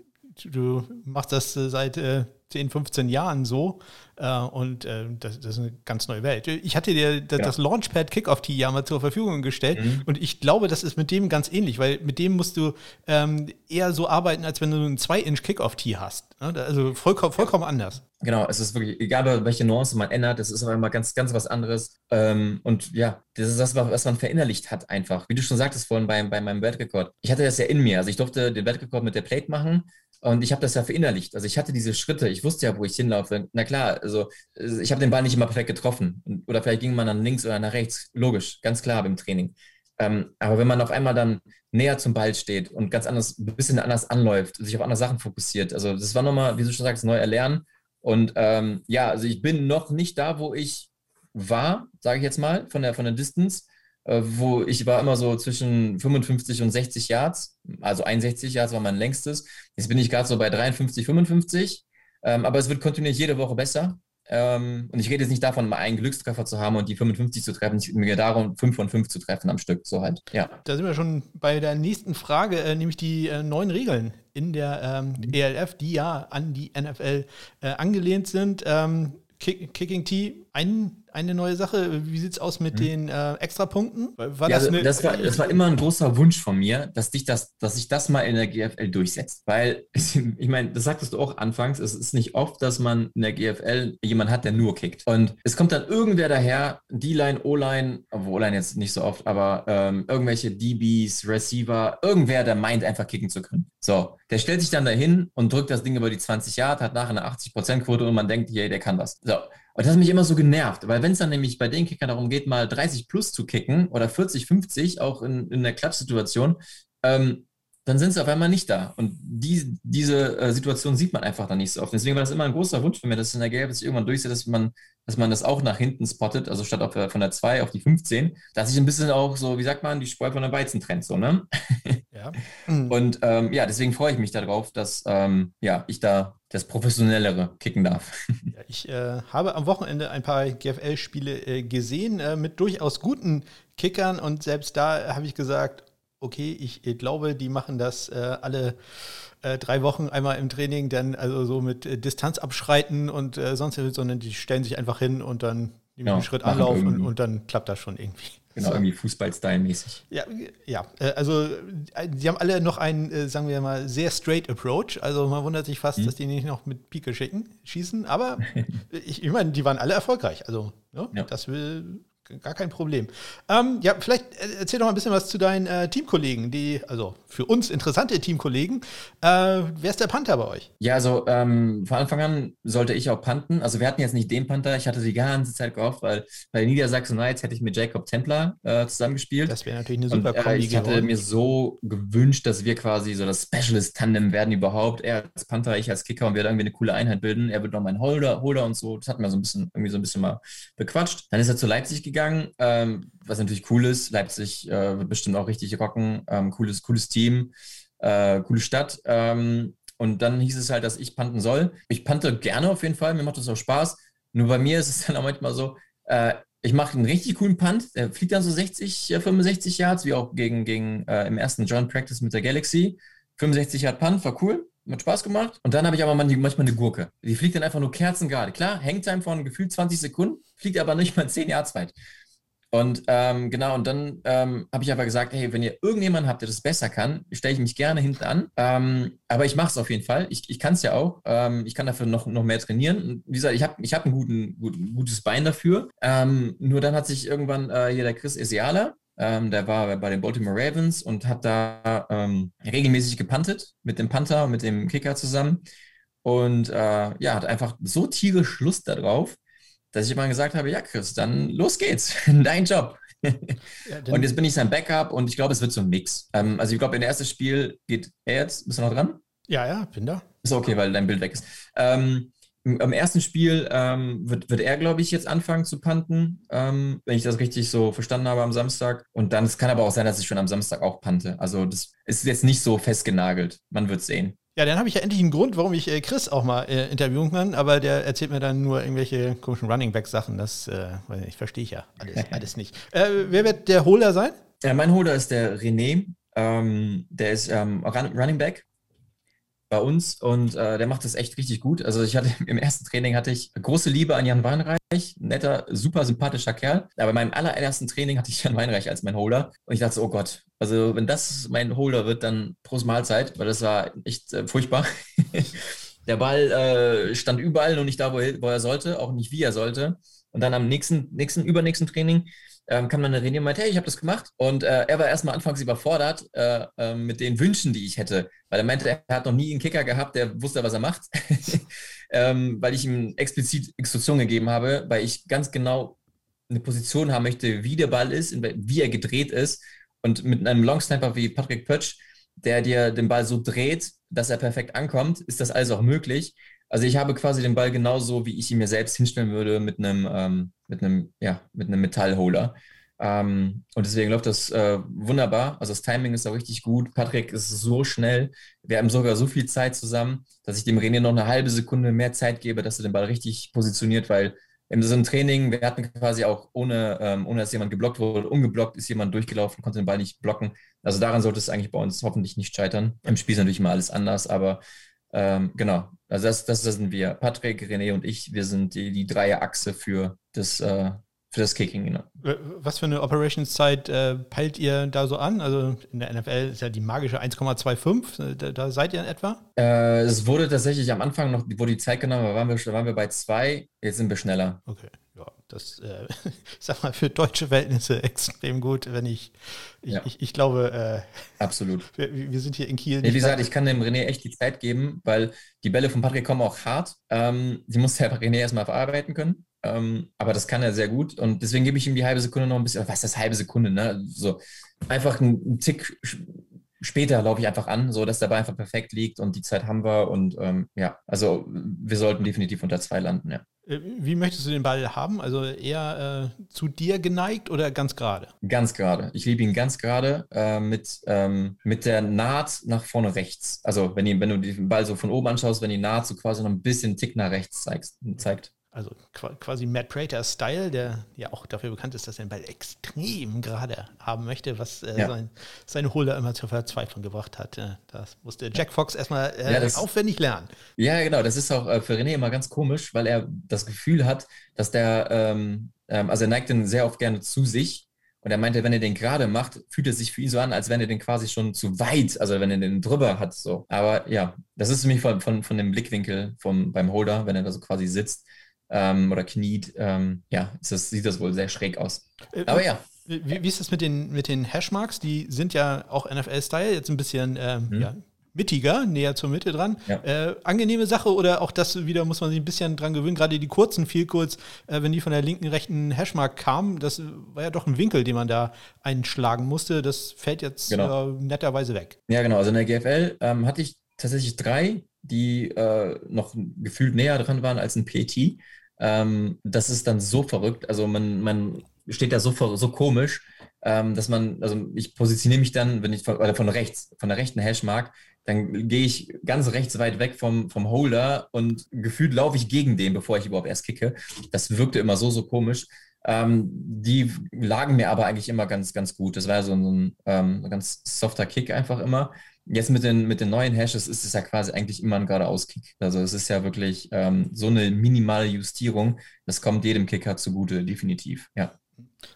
S1: du machst das äh, seit äh, 10, 15 Jahren so äh, und äh, das, das, ist eine ganz neue Welt. Ich hatte dir das, ja. das Launchpad Kickoff Tee ja mal zur Verfügung gestellt mhm. und ich glaube, das ist mit dem ganz ähnlich, weil mit dem musst du ähm, eher so arbeiten, als wenn du ein 2-Inch Kickoff Tee hast. Ne? Also vollkommen, vollkommen anders.
S3: Genau, es ist wirklich, egal welche Nuance man ändert, es ist aber immer ganz, ganz was anderes. Ähm, und ja, das ist das, was man verinnerlicht hat einfach. Wie du schon sagtest vorhin bei, bei meinem Weltrekord. Ich hatte das ja in mir. Also ich durfte den Weltrekord mit der Plate machen und ich habe das ja verinnerlicht. Also ich hatte diese Schritte, ich wusste ja, wo ich hinlaufe. Na klar, also ich habe den Ball nicht immer perfekt getroffen. Oder vielleicht ging man dann links oder nach rechts. Logisch, ganz klar beim Training. Ähm, aber wenn man auf einmal dann näher zum Ball steht und ganz anders, ein bisschen anders anläuft, sich auf andere Sachen fokussiert. Also das war nochmal, wie du schon sagst, neu erlernen. Und ähm, ja, also ich bin noch nicht da, wo ich war, sage ich jetzt mal, von der, von der Distance. Äh, wo ich war immer so zwischen 55 und 60 Yards, also 61 Yards war mein längstes. Jetzt bin ich gerade so bei 53, 55, ähm, aber es wird kontinuierlich jede Woche besser. Ähm, und ich rede jetzt nicht davon, mal einen Glückstreffer zu haben und die 55 zu treffen. Es geht darum, 5 von 5 zu treffen am Stück. So halt, ja.
S1: Da sind wir schon bei der nächsten Frage, äh, nämlich die äh, neuen Regeln in der ähm, mhm. ELF, die ja an die NFL äh, angelehnt sind. Ähm, Kick, Kicking T, ein eine neue Sache. Wie sieht es aus mit hm. den äh, Extrapunkten?
S3: War ja, das, also, das, war, das war immer ein großer Wunsch von mir, dass, dich das, dass sich das mal in der GFL durchsetzt. Weil, ich meine, das sagtest du auch anfangs, es ist nicht oft, dass man in der GFL jemanden hat, der nur kickt. Und es kommt dann irgendwer daher, D-Line, O-Line, obwohl O-Line jetzt nicht so oft, aber ähm, irgendwelche DBs, Receiver, irgendwer, der meint, einfach kicken zu können. So, der stellt sich dann dahin und drückt das Ding über die 20 Yard, hat nachher eine 80%-Quote und man denkt, hey, der kann das. So, und das hat mich immer so genervt, weil wenn es dann nämlich bei den Kickern darum geht, mal 30 plus zu kicken oder 40, 50, auch in, in der Klatschsituation, ähm, dann sind sie auf einmal nicht da. Und die, diese äh, Situation sieht man einfach dann nicht so oft. Deswegen war das immer ein großer Wunsch für mich, dass in der Gelb sich irgendwann durchsetzt, dass man, dass man das auch nach hinten spottet, also statt auf, von der 2 auf die 15, dass sich ein bisschen auch so, wie sagt man, die Spreu von der Weizen trennt, so, ne? Ja. Und ähm, ja, deswegen freue ich mich darauf, dass ähm, ja, ich da das Professionellere kicken darf.
S1: Ja, ich äh, habe am Wochenende ein paar GFL-Spiele äh, gesehen äh, mit durchaus guten Kickern und selbst da habe ich gesagt, okay, ich, glaube, die machen das äh, alle äh, drei Wochen einmal im Training, dann also so mit äh, Distanz abschreiten und äh, sonst, sondern die stellen sich einfach hin und dann nehmen genau, einen Schritt Anlauf und, und, dann klappt das schon irgendwie.
S3: Genau, so. irgendwie Fußball-Style-mäßig.
S1: Ja, ja, äh, also sie haben alle noch einen, äh, sagen wir mal, sehr straight Approach. Also man wundert sich fast, hm. dass die nicht noch mit Pike schicken, schießen, aber ich, ich meine, die waren alle erfolgreich. Also ne, ja. das will gar kein Problem. Ähm, ja, vielleicht erzähl doch mal ein bisschen was zu deinen äh, Teamkollegen, die, also für uns interessante Teamkollegen. Äh, wer ist der Panther bei euch?
S3: Ja, also ähm, von Anfang an sollte ich auch panten. Also wir hatten jetzt nicht den Panther, ich hatte die ganze Zeit gehofft, weil bei Niedersachsen Knights hätte ich mit Jacob Templer äh, zusammengespielt.
S1: Das wäre natürlich eine super
S3: Und, äh, Ich hatte mir so gewünscht, dass wir quasi so das Specialist-Tandem werden überhaupt. Er als Panther, ich als Kicker und wir irgendwie eine coole Einheit bilden. Er wird noch mein Holder, Holder und so. Das hatten wir so ein bisschen, irgendwie so ein bisschen mal bequatscht. Dann ist er zu Leipzig gegangen gegangen, ähm, was natürlich cool ist. Leipzig äh, wird bestimmt auch richtig rocken. Ähm, cooles, cooles Team, äh, coole Stadt. Ähm, und dann hieß es halt, dass ich panten soll. Ich pante gerne auf jeden Fall, mir macht das auch Spaß. Nur bei mir ist es dann auch manchmal so, äh, ich mache einen richtig coolen Punt, der fliegt dann so 60, 65 äh, Yards, wie auch gegen, gegen äh, im ersten Joint Practice mit der Galaxy. 65 Yard Punt, war cool hat Spaß gemacht. Und dann habe ich aber manchmal eine Gurke. Die fliegt dann einfach nur kerzengerade. Klar, Hangtime von gefühlt 20 Sekunden, fliegt aber nicht mal 10 Yards weit. Und ähm, genau, und dann ähm, habe ich aber gesagt, hey, wenn ihr irgendjemanden habt, der das besser kann, stelle ich mich gerne hinten an. Ähm, aber ich mache es auf jeden Fall. Ich, ich kann es ja auch. Ähm, ich kann dafür noch, noch mehr trainieren. Und wie gesagt, ich habe ich hab ein guten, gut, gutes Bein dafür. Ähm, nur dann hat sich irgendwann äh, hier der Chris Esiala, ähm, der war bei den Baltimore Ravens und hat da regelmäßig gepantet mit dem Panther und mit dem Kicker zusammen. Und äh, ja, hat einfach so tierisch Lust darauf, dass ich immer gesagt habe, ja Chris, dann los geht's, dein Job. Ja, und jetzt bin ich sein Backup und ich glaube, es wird so ein Mix. Ähm, also ich glaube, in der erste Spiel geht er jetzt. Bist du noch dran?
S1: Ja, ja, bin da.
S3: Ist okay, weil dein Bild weg ist. Ähm, im, ersten Spiel ähm, wird, wird er, glaube ich, jetzt anfangen zu panten, ähm, wenn ich das richtig so verstanden habe am Samstag. Und dann, es kann aber auch sein, dass ich schon am Samstag auch pante. Also das ist jetzt nicht so festgenagelt. Man wird sehen.
S1: Ja, dann habe ich ja endlich einen Grund, warum ich äh, Chris auch mal äh, interviewen kann, aber der erzählt mir dann nur irgendwelche komischen Running Back Sachen. Das äh, ich verstehe ich ja alles, alles nicht. Äh, wer wird der Holder sein?
S3: Ja, mein Holder ist der René. Ähm, der ist ähm, Running Back bei uns und äh, der macht das echt richtig gut. Also ich hatte im ersten Training hatte ich große Liebe an Jan Weinreich, netter, super sympathischer Kerl. Aber in meinem allerersten Training hatte ich Jan Weinreich als mein Holder und ich dachte so, oh Gott, also wenn das mein Holder wird, dann Prost Mahlzeit, weil das war echt äh, furchtbar. Der Ball äh, stand überall und nicht da, wo er, wo er sollte, auch nicht wie er sollte. Und dann am nächsten, nächsten, übernächsten Training ähm, kam dann René und meinte, hey, ich habe das gemacht. Und äh, er war erstmal anfangs überfordert äh, äh, mit den Wünschen, die ich hätte. Weil er meinte, er hat noch nie einen Kicker gehabt, der wusste, was er macht. ähm, weil ich ihm explizit Instruktionen gegeben habe, weil ich ganz genau eine Position haben möchte, wie der Ball ist, wie er gedreht ist. Und mit einem Longsnapper wie Patrick Pötsch, der dir den Ball so dreht, dass er perfekt ankommt, ist das alles auch möglich. Also ich habe quasi den Ball genauso, wie ich ihn mir selbst hinstellen würde mit einem, ähm, mit einem, ja, mit einem Metallholder. Ähm, und deswegen läuft das äh, wunderbar. Also das Timing ist auch richtig gut. Patrick ist so schnell. Wir haben sogar so viel Zeit zusammen, dass ich dem René noch eine halbe Sekunde mehr Zeit gebe, dass er den Ball richtig positioniert, weil in so einem Training, wir hatten quasi auch ohne, ähm, ohne dass jemand geblockt wurde, ungeblockt ist jemand durchgelaufen, konnte den Ball nicht blocken. Also daran sollte es eigentlich bei uns hoffentlich nicht scheitern. Im Spiel ist natürlich immer alles anders, aber ähm, genau, also das, das, das, sind wir. Patrick, René und ich, wir sind die, die Achse für das, äh, für das Kicking. Genau.
S1: Was für eine Operationszeit äh, peilt ihr da so an? Also in der NFL ist ja die magische 1,25, da, da, seid ihr in etwa?
S3: Äh, es wurde tatsächlich am Anfang noch, wo die Zeit genommen war, waren wir, waren wir bei zwei, jetzt sind wir schneller.
S1: Okay ja, das, äh, ich sag mal, für deutsche Verhältnisse extrem gut, wenn ich, ich, ja. ich, ich, glaube,
S3: äh, absolut.
S1: Wir, wir, sind hier in Kiel.
S3: Nee, wie gesagt, ich kann dem René echt die Zeit geben, weil die Bälle von Patrick kommen auch hart. Ähm, die muss der René erstmal verarbeiten können. Ähm, aber das kann er sehr gut und deswegen gebe ich ihm die halbe Sekunde noch ein bisschen, was ist das halbe Sekunde, ne? So einfach einen Tick später laufe ich einfach an, so dass der Ball einfach perfekt liegt und die Zeit haben wir und ähm, ja, also wir sollten definitiv unter zwei landen, ja.
S1: Äh, wie möchtest du den Ball haben? Also eher äh, zu dir geneigt oder ganz gerade?
S3: Ganz gerade. Ich liebe ihn ganz gerade äh, mit, ähm, mit der Naht nach vorne rechts. Also wenn, die, wenn du den Ball so von oben anschaust, wenn die Naht so quasi noch ein bisschen Tick nach rechts zeigst, zeigt
S1: also quasi Matt Prater-Style, der ja auch dafür bekannt ist, dass er den Ball extrem gerade haben möchte, was äh, ja. sein, seine Holder immer zur Verzweiflung gebracht hat. Das musste Jack Fox erstmal äh, ja, aufwendig lernen.
S3: Ja, genau. Das ist auch äh, für René immer ganz komisch, weil er das Gefühl hat, dass der, ähm, ähm, also er neigt den sehr oft gerne zu sich. Und er meinte, wenn er den gerade macht, fühlt es sich für ihn so an, als wenn er den quasi schon zu weit, also wenn er den drüber hat. So. Aber ja, das ist für mich von, von, von dem Blickwinkel vom, beim Holder, wenn er da so quasi sitzt ähm, oder kniet, ähm, ja, das, sieht das wohl sehr schräg aus. Äh, Aber ja.
S1: Wie, wie, ist das mit den, mit den Hashmarks? Die sind ja auch NFL-Style, jetzt ein bisschen ähm, hm. ja, mittiger, näher zur Mitte dran. Ja. Äh, angenehme Sache oder auch das wieder muss man sich ein bisschen dran gewöhnen, gerade die kurzen, viel kurz, äh, wenn die von der linken, rechten Hashmark kamen, das war ja doch ein Winkel, den man da einschlagen musste. Das fällt jetzt genau. äh, netterweise weg.
S3: Ja, genau. Also in der GFL ähm, hatte ich tatsächlich drei, die äh, noch gefühlt näher dran waren als ein PT. Ähm, das ist dann so verrückt. Also man, man steht da so, so komisch, ähm, dass man, also ich positioniere mich dann, wenn ich von, oder von rechts, von der rechten Hashmark, dann gehe ich ganz rechts weit weg vom, vom Holder und gefühlt laufe ich gegen den, bevor ich überhaupt erst kicke. Das wirkte immer so, so komisch. Ähm, die lagen mir aber eigentlich immer ganz, ganz gut. Das war so ein, ähm, ganz softer Kick einfach immer. Jetzt mit den, mit den neuen Hashes ist es ja quasi eigentlich immer ein geradeaus-Kick. Also es ist ja wirklich ähm, so eine minimale Justierung. Das kommt jedem Kicker zugute, definitiv, ja.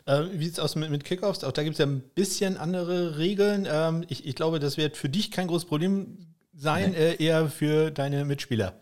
S1: Äh, wie sieht es aus mit, mit Kickoffs? Auch da gibt es ja ein bisschen andere Regeln. Ähm, ich, ich, glaube, das wird für dich kein großes Problem sein, nee. äh, eher für deine Mitspieler.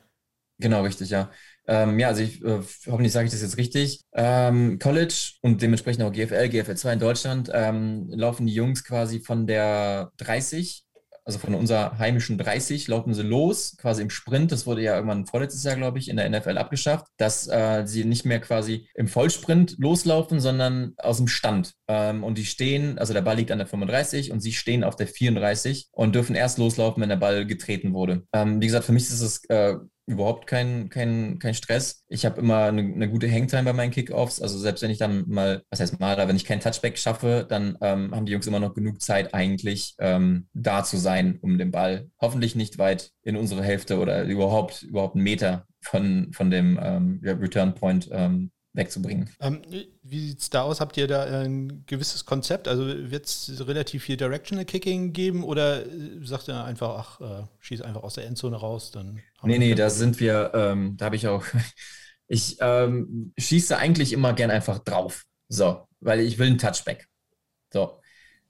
S3: Genau, richtig, ja. Ähm, ja, also ich äh, hoffentlich sage ich das jetzt richtig. Ähm, College und dementsprechend auch GFL, GFL 2 in Deutschland ähm, laufen die Jungs quasi von der 30 also von unserer heimischen 30 laufen sie los, quasi im Sprint. Das wurde ja irgendwann vorletztes Jahr, glaube ich, in der NFL abgeschafft, dass äh, sie nicht mehr quasi im Vollsprint loslaufen, sondern aus dem Stand. Ähm, und die stehen, also der Ball liegt an der 35 und sie stehen auf der 34 und dürfen erst loslaufen, wenn der Ball getreten wurde. Ähm, wie gesagt, für mich ist es äh, überhaupt kein, kein, kein Stress. Ich habe immer eine, eine, gute Hangtime bei meinen Kickoffs. Also selbst wenn ich dann mal, was heißt mal, wenn ich kein Touchback schaffe, dann ähm, haben die Jungs immer noch genug Zeit eigentlich ähm, da zu sein, um den Ball hoffentlich nicht weit in unsere Hälfte oder überhaupt überhaupt einen Meter von, von dem ähm, Return Point ähm, wegzubringen.
S1: Ähm, wie sieht es da aus? Habt ihr da ein gewisses Konzept? Also wird es relativ viel Directional Kicking geben oder sagt ihr einfach, ach, äh, schieß einfach aus der Endzone raus? Dann
S3: nee, nee, da sind wir, ähm, da habe ich auch, ich ähm, schieße eigentlich immer gern einfach drauf. So, weil ich will einen Touchback. So.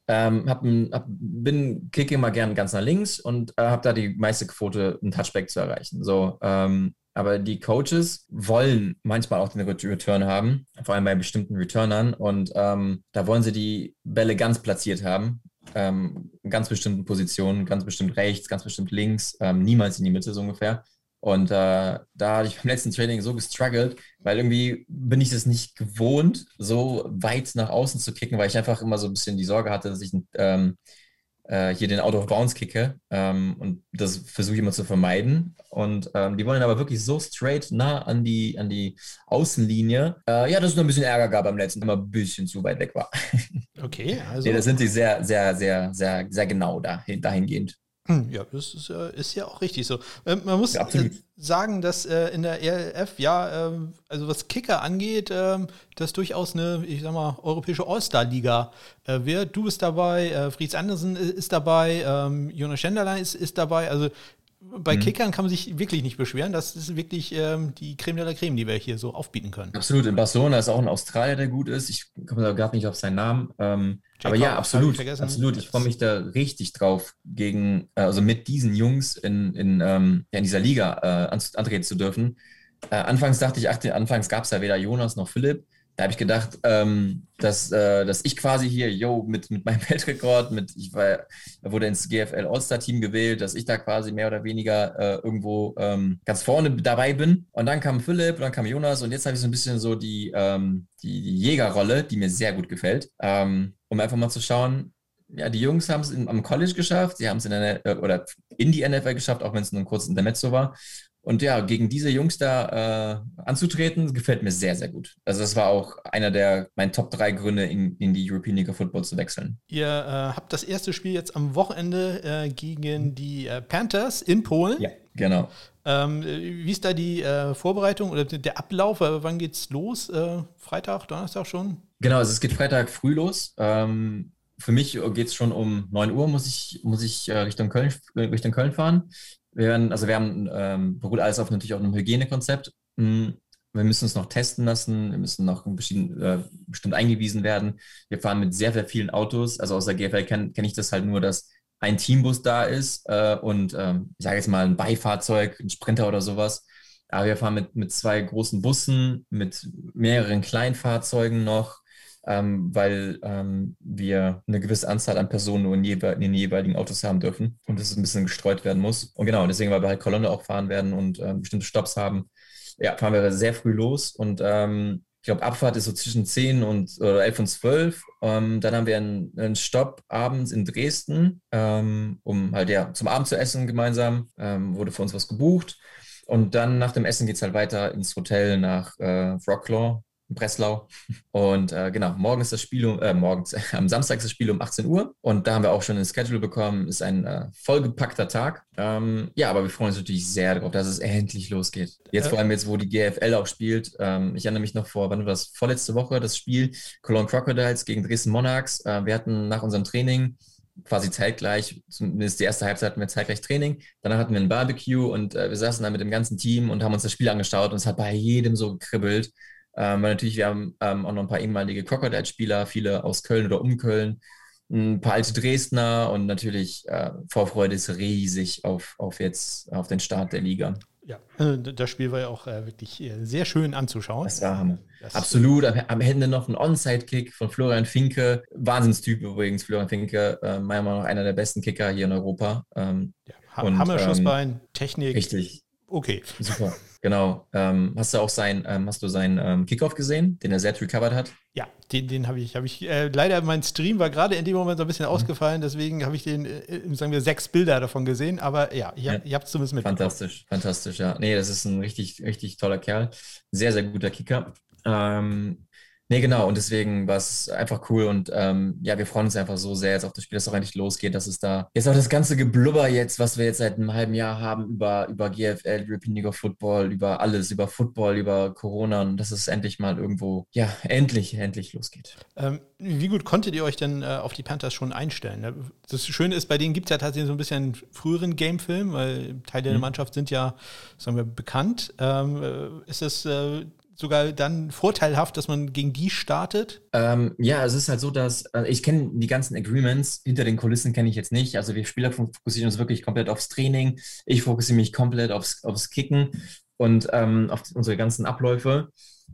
S3: Ähm, hab ein, hab, bin kicke immer gern ganz nach links und äh, habe da die meiste Quote, einen Touchback zu erreichen. So, ähm, aber die Coaches wollen manchmal auch den Return haben, vor allem bei bestimmten Returnern. Und ähm, da wollen sie die Bälle ganz platziert haben, ähm, ganz bestimmten Positionen, ganz bestimmt rechts, ganz bestimmt links, ähm, niemals in die Mitte so ungefähr. Und äh, da hatte ich beim letzten Training so gestruggelt, weil irgendwie bin ich es nicht gewohnt, so weit nach außen zu kicken, weil ich einfach immer so ein bisschen die Sorge hatte, dass ich ähm, äh, hier den Out of Bounds kicke. Ähm, und das versuche ich immer zu vermeiden. Und ähm, die wollen aber wirklich so straight nah an die, an die Außenlinie. Äh, ja, dass es nur ein bisschen Ärger gab beim letzten, immer ein bisschen zu weit weg war.
S1: Okay, also.
S3: nee, da sind sie sehr, sehr, sehr, sehr, sehr genau dahin, dahingehend.
S1: Hm, ja, das ist, ist, ja auch richtig so. Ähm, man muss ja, äh, sagen, dass äh, in der ELF, ja, äh, also was Kicker angeht, ähm, das durchaus eine, ich sag mal, europäische All-Star-Liga äh, wird. Du bist dabei, Fritz Andersen ist dabei, ähm, Jonas Schenderlein ist, ist dabei. Also bei mhm. Kickern kann man sich wirklich nicht beschweren. Das ist wirklich ähm, die Creme de la Creme, die wir hier so aufbieten können.
S3: Absolut. In Barcelona ist auch ein Australier, der gut ist. Ich komme da gerade nicht auf seinen Namen. Ähm, aber ja, absolut. Ich absolut. Ich freue mich da richtig drauf, gegen, äh, also mit diesen Jungs in, in, ähm, in dieser Liga äh, antreten zu dürfen. Äh, anfangs dachte ich, ach, anfangs gab es ja weder Jonas noch Philipp. Da habe ich gedacht, ähm, dass, äh, dass ich quasi hier, yo, mit, mit meinem Weltrekord, mit, ich war, wurde ins GFL All-Star-Team gewählt, dass ich da quasi mehr oder weniger äh, irgendwo ähm, ganz vorne dabei bin. Und dann kam Philipp, dann kam Jonas und jetzt habe ich so ein bisschen so die, ähm, die, die Jägerrolle, die mir sehr gut gefällt, ähm, um einfach mal zu schauen, ja, die Jungs haben es am College geschafft, sie haben es in der oder in die NFL geschafft, auch wenn es nur ein kurzes Intermezzo war. Und ja, gegen diese Jungs da äh, anzutreten, gefällt mir sehr, sehr gut. Also das war auch einer der meinen Top 3 Gründe, in, in die European League of Football zu wechseln.
S1: Ihr äh, habt das erste Spiel jetzt am Wochenende äh, gegen die äh, Panthers in Polen.
S3: Ja, genau.
S1: Ähm, wie ist da die äh, Vorbereitung oder der Ablauf? Äh, wann geht's los? Freitag, Donnerstag schon?
S3: Genau, also es geht Freitag früh los. Ähm, für mich geht es schon um 9 Uhr, muss ich, muss ich Richtung, Köln, Richtung Köln fahren. Wir werden, also wir haben, ähm, beruht alles auf natürlich auch einem Hygienekonzept. Hm, wir müssen uns noch testen lassen, wir müssen noch bestimmt, äh, bestimmt eingewiesen werden. Wir fahren mit sehr, sehr vielen Autos. Also aus der GFL kenne kenn ich das halt nur, dass ein Teambus da ist äh, und ähm, ich sage jetzt mal ein Beifahrzeug, ein Sprinter oder sowas. Aber wir fahren mit, mit zwei großen Bussen, mit mehreren Kleinfahrzeugen noch ähm, weil ähm, wir eine gewisse Anzahl an Personen nur in, in, den jeweiligen Autos haben dürfen und es ein bisschen gestreut werden muss. Und genau, deswegen, weil wir halt Kolonne auch fahren werden und äh, bestimmte Stops haben, ja, fahren wir sehr früh los und ähm, ich glaube, Abfahrt ist so zwischen 10 und oder 11 und 12. Ähm, dann haben wir einen, einen, Stopp abends in Dresden, ähm, um halt ja zum Abend zu essen gemeinsam. Ähm, wurde für uns was gebucht. Und dann nach dem Essen geht es halt weiter ins Hotel nach äh, Breslau. Und äh, genau, morgen ist das Spiel, um, äh, morgens, am Samstag ist das Spiel um 18 Uhr. Und da haben wir auch schon ein Schedule bekommen. Ist ein äh, vollgepackter Tag. Ähm, ja, aber wir freuen uns natürlich sehr darauf, dass es endlich losgeht. Jetzt vor allem jetzt, wo die GFL auch spielt. Ähm, ich erinnere mich noch vor, wann war das? Vorletzte Woche, das Spiel Cologne Crocodiles gegen Dresden Monarchs. Äh, wir hatten nach unserem Training quasi zeitgleich, zumindest die erste Halbzeit hatten wir zeitgleich Training. Danach hatten wir ein Barbecue und äh, wir saßen da mit dem ganzen Team und haben uns das Spiel angeschaut und es hat bei jedem so gekribbelt. Ähm, weil natürlich, wir haben ähm, auch noch ein paar ehemalige Crocodile-Spieler, viele aus Köln oder um Köln, ein paar alte Dresdner und natürlich äh, Vorfreude ist riesig auf, auf jetzt, auf den Start der Liga.
S1: Ja, äh, das Spiel war ja auch äh, wirklich äh, sehr schön anzuschauen.
S3: Das war Hammer. Das Absolut. Am, am Ende noch ein Onside-Kick von Florian Finke. Wahnsinnstyp übrigens, Florian Finke. Äh, meiner Meinung nach einer der besten Kicker hier in Europa. Ähm,
S1: ja, Hammer-Schussbein, ähm, Technik.
S3: Richtig.
S1: Okay.
S3: Super. Genau. Ähm, hast du auch sein, ähm, hast du seinen ähm, Kickoff gesehen, den er selbst recovered hat?
S1: Ja, den, den habe ich, habe ich, äh, leider mein Stream war gerade in dem Moment so ein bisschen mhm. ausgefallen, deswegen habe ich den, äh, sagen wir, sechs Bilder davon gesehen, aber ja, ich, ja. ihr habt es zumindest
S3: mitbekommen. Fantastisch, fantastisch, ja. Nee, das ist ein richtig, richtig toller Kerl. Sehr, sehr guter Kicker. Ähm, Nee, genau. Und deswegen war es einfach cool. Und ähm, ja, wir freuen uns einfach so sehr jetzt auf das Spiel, dass es auch endlich losgeht, dass es da jetzt auch das ganze Geblubber jetzt, was wir jetzt seit einem halben Jahr haben über, über GFL, European League of Football, über alles, über Football, über Corona und dass es endlich mal irgendwo, ja, endlich, endlich losgeht.
S1: Ähm, wie gut konntet ihr euch denn äh, auf die Panthers schon einstellen? Das Schöne ist, bei denen gibt es ja tatsächlich so ein bisschen früheren Gamefilm, weil Teile mhm. der Mannschaft sind ja, sagen wir, bekannt. Ähm, äh, ist es äh, sogar dann vorteilhaft, dass man gegen die startet?
S3: Ähm, ja, es ist halt so, dass äh, ich kenne die ganzen Agreements hinter den Kulissen kenne ich jetzt nicht. Also wir Spieler fokussieren uns wirklich komplett aufs Training. Ich fokussiere mich komplett aufs, aufs Kicken und ähm, auf unsere ganzen Abläufe.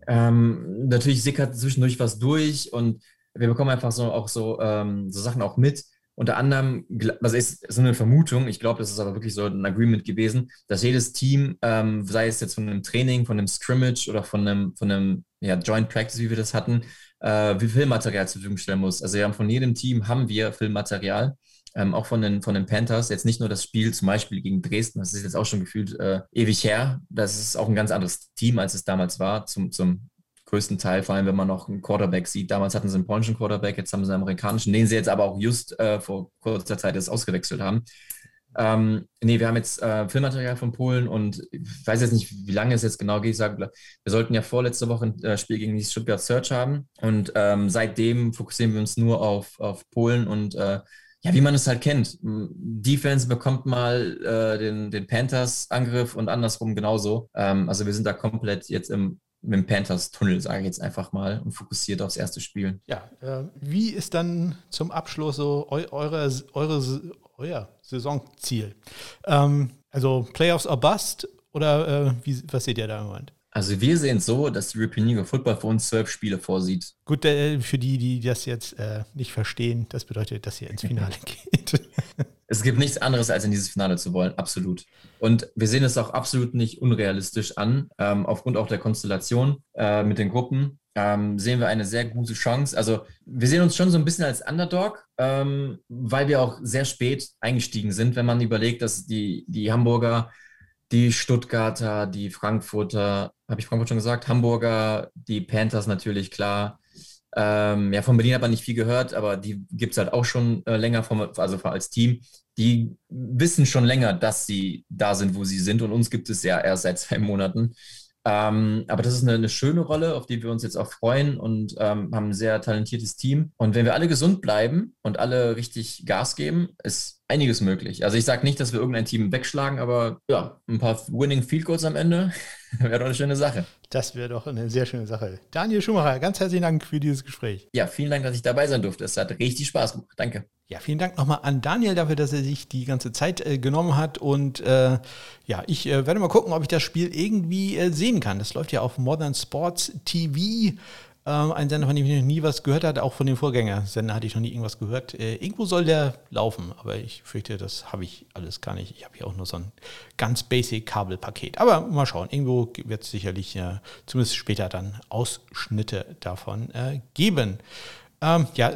S3: Ähm, natürlich sickert zwischendurch was durch und wir bekommen einfach so auch so, ähm, so Sachen auch mit unter anderem, also ist so eine Vermutung, ich glaube, das ist aber wirklich so ein Agreement gewesen, dass jedes Team, ähm, sei es jetzt von einem Training, von einem Scrimmage oder von einem, von einem ja, Joint Practice, wie wir das hatten, äh, wie Filmmaterial zur Verfügung stellen muss. Also wir haben von jedem Team haben wir Filmmaterial. Ähm, auch von den, von den Panthers, jetzt nicht nur das Spiel zum Beispiel gegen Dresden, das ist jetzt auch schon gefühlt äh, ewig her. Das ist auch ein ganz anderes Team, als es damals war, zum, zum größten Teil, vor allem wenn man noch einen Quarterback sieht. Damals hatten sie einen polnischen Quarterback, jetzt haben sie einen amerikanischen, den sie jetzt aber auch just äh, vor kurzer Zeit jetzt ausgewechselt haben. Ähm, nee, wir haben jetzt äh, Filmmaterial von Polen und ich weiß jetzt nicht, wie lange es jetzt genau geht. Ich sage, wir sollten ja vorletzte Woche ein äh, Spiel gegen die Stuttgart Search haben und ähm, seitdem fokussieren wir uns nur auf, auf Polen und äh, ja, wie man es halt kennt. Defense bekommt mal äh, den, den Panthers-Angriff und andersrum genauso. Ähm, also wir sind da komplett jetzt im mit dem Panthers-Tunnel, sage ich jetzt einfach mal, und fokussiert aufs erste Spiel.
S1: Ja, äh, wie ist dann zum Abschluss so eu eure, eure, euer Saisonziel? Ähm, also Playoffs or Bust oder äh, wie, was seht ihr da im Moment?
S3: Also wir sehen es so, dass die European League of Football für uns zwölf Spiele vorsieht.
S1: Gut, äh, für die, die das jetzt äh, nicht verstehen, das bedeutet, dass ihr ins Finale geht.
S3: Es gibt nichts anderes, als in dieses Finale zu wollen, absolut. Und wir sehen es auch absolut nicht unrealistisch an, ähm, aufgrund auch der Konstellation äh, mit den Gruppen. ähm, sehen wir eine sehr gute Chance. Also wir sehen uns schon so ein bisschen als Underdog, ähm, weil wir auch sehr spät eingestiegen sind, wenn man überlegt, dass die, die Hamburger, die Stuttgarter, die Frankfurter, habe ich Frankfurt schon gesagt, Hamburger, die Panthers natürlich klar. Ähm, ja, von Berlin hat man nicht viel gehört, aber die gibt es halt auch schon äh, länger, vom, also als Team. Die wissen schon länger, dass sie da sind, wo sie sind. Und uns gibt es ja erst seit zwei Monaten. Ähm, aber das ist eine, eine, schöne Rolle, auf die wir uns jetzt auch freuen und ähm, haben ein sehr talentiertes Team. Und wenn wir alle gesund bleiben und alle richtig Gas geben, ist einiges möglich. Also ich sage nicht, dass wir irgendein Team wegschlagen, aber ja, ein paar Winning Field Goals am Ende wäre doch eine schöne Sache.
S1: Das wäre doch eine sehr schöne Sache. Daniel Schumacher, ganz herzlichen Dank für dieses Gespräch.
S3: Ja, vielen Dank, dass ich dabei sein durfte. Es hat richtig Spaß gemacht. Danke.
S1: Ja, vielen Dank nochmal an Daniel dafür, dass er sich die ganze Zeit äh, genommen hat. Und äh, ja, ich äh, werde mal gucken, ob ich das Spiel irgendwie äh, sehen kann. Das läuft ja auf Modern Sports TV. Ähm, ein Sender, von dem ich noch nie was gehört hatte, auch von den Vorgängersender hatte ich noch nie irgendwas gehört. Äh, irgendwo soll der laufen, aber ich fürchte, das habe ich alles gar nicht. Ich habe hier auch nur so ein ganz basic Kabelpaket. Aber mal schauen, irgendwo wird es sicherlich äh, zumindest später dann Ausschnitte davon geben. Ähm, ja,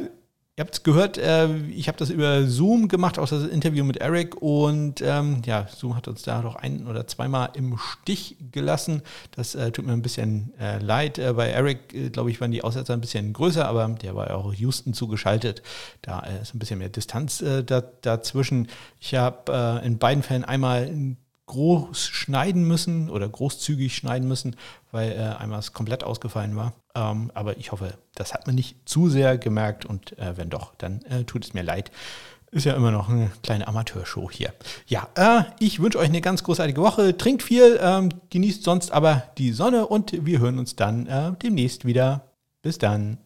S1: Ihr habt es gehört, äh, ich habe das über Zoom gemacht, auch das Interview mit Eric. Und ähm, ja, Zoom hat uns da doch ein oder zweimal im Stich gelassen. Das äh, tut mir ein bisschen äh, leid. Äh, bei Eric, äh, glaube ich, waren die Aussetzer ein bisschen größer, aber der war ja auch Houston zugeschaltet. Da äh, ist ein bisschen mehr Distanz da, dazwischen. Ich habe in beiden Fällen einmal ein groß schneiden müssen oder großzügig schneiden müssen, weil äh, einmal es komplett ausgefallen war. Ähm, aber ich hoffe, das hat man nicht zu sehr gemerkt und äh, wenn doch, dann äh, tut es mir leid. Ist ja immer noch eine kleine Amateurshow hier. Ja, äh, ich wünsche euch eine ganz großartige Woche. Trinkt viel, ähm, genießt sonst aber die Sonne und wir hören uns dann äh, demnächst wieder. Bis dann.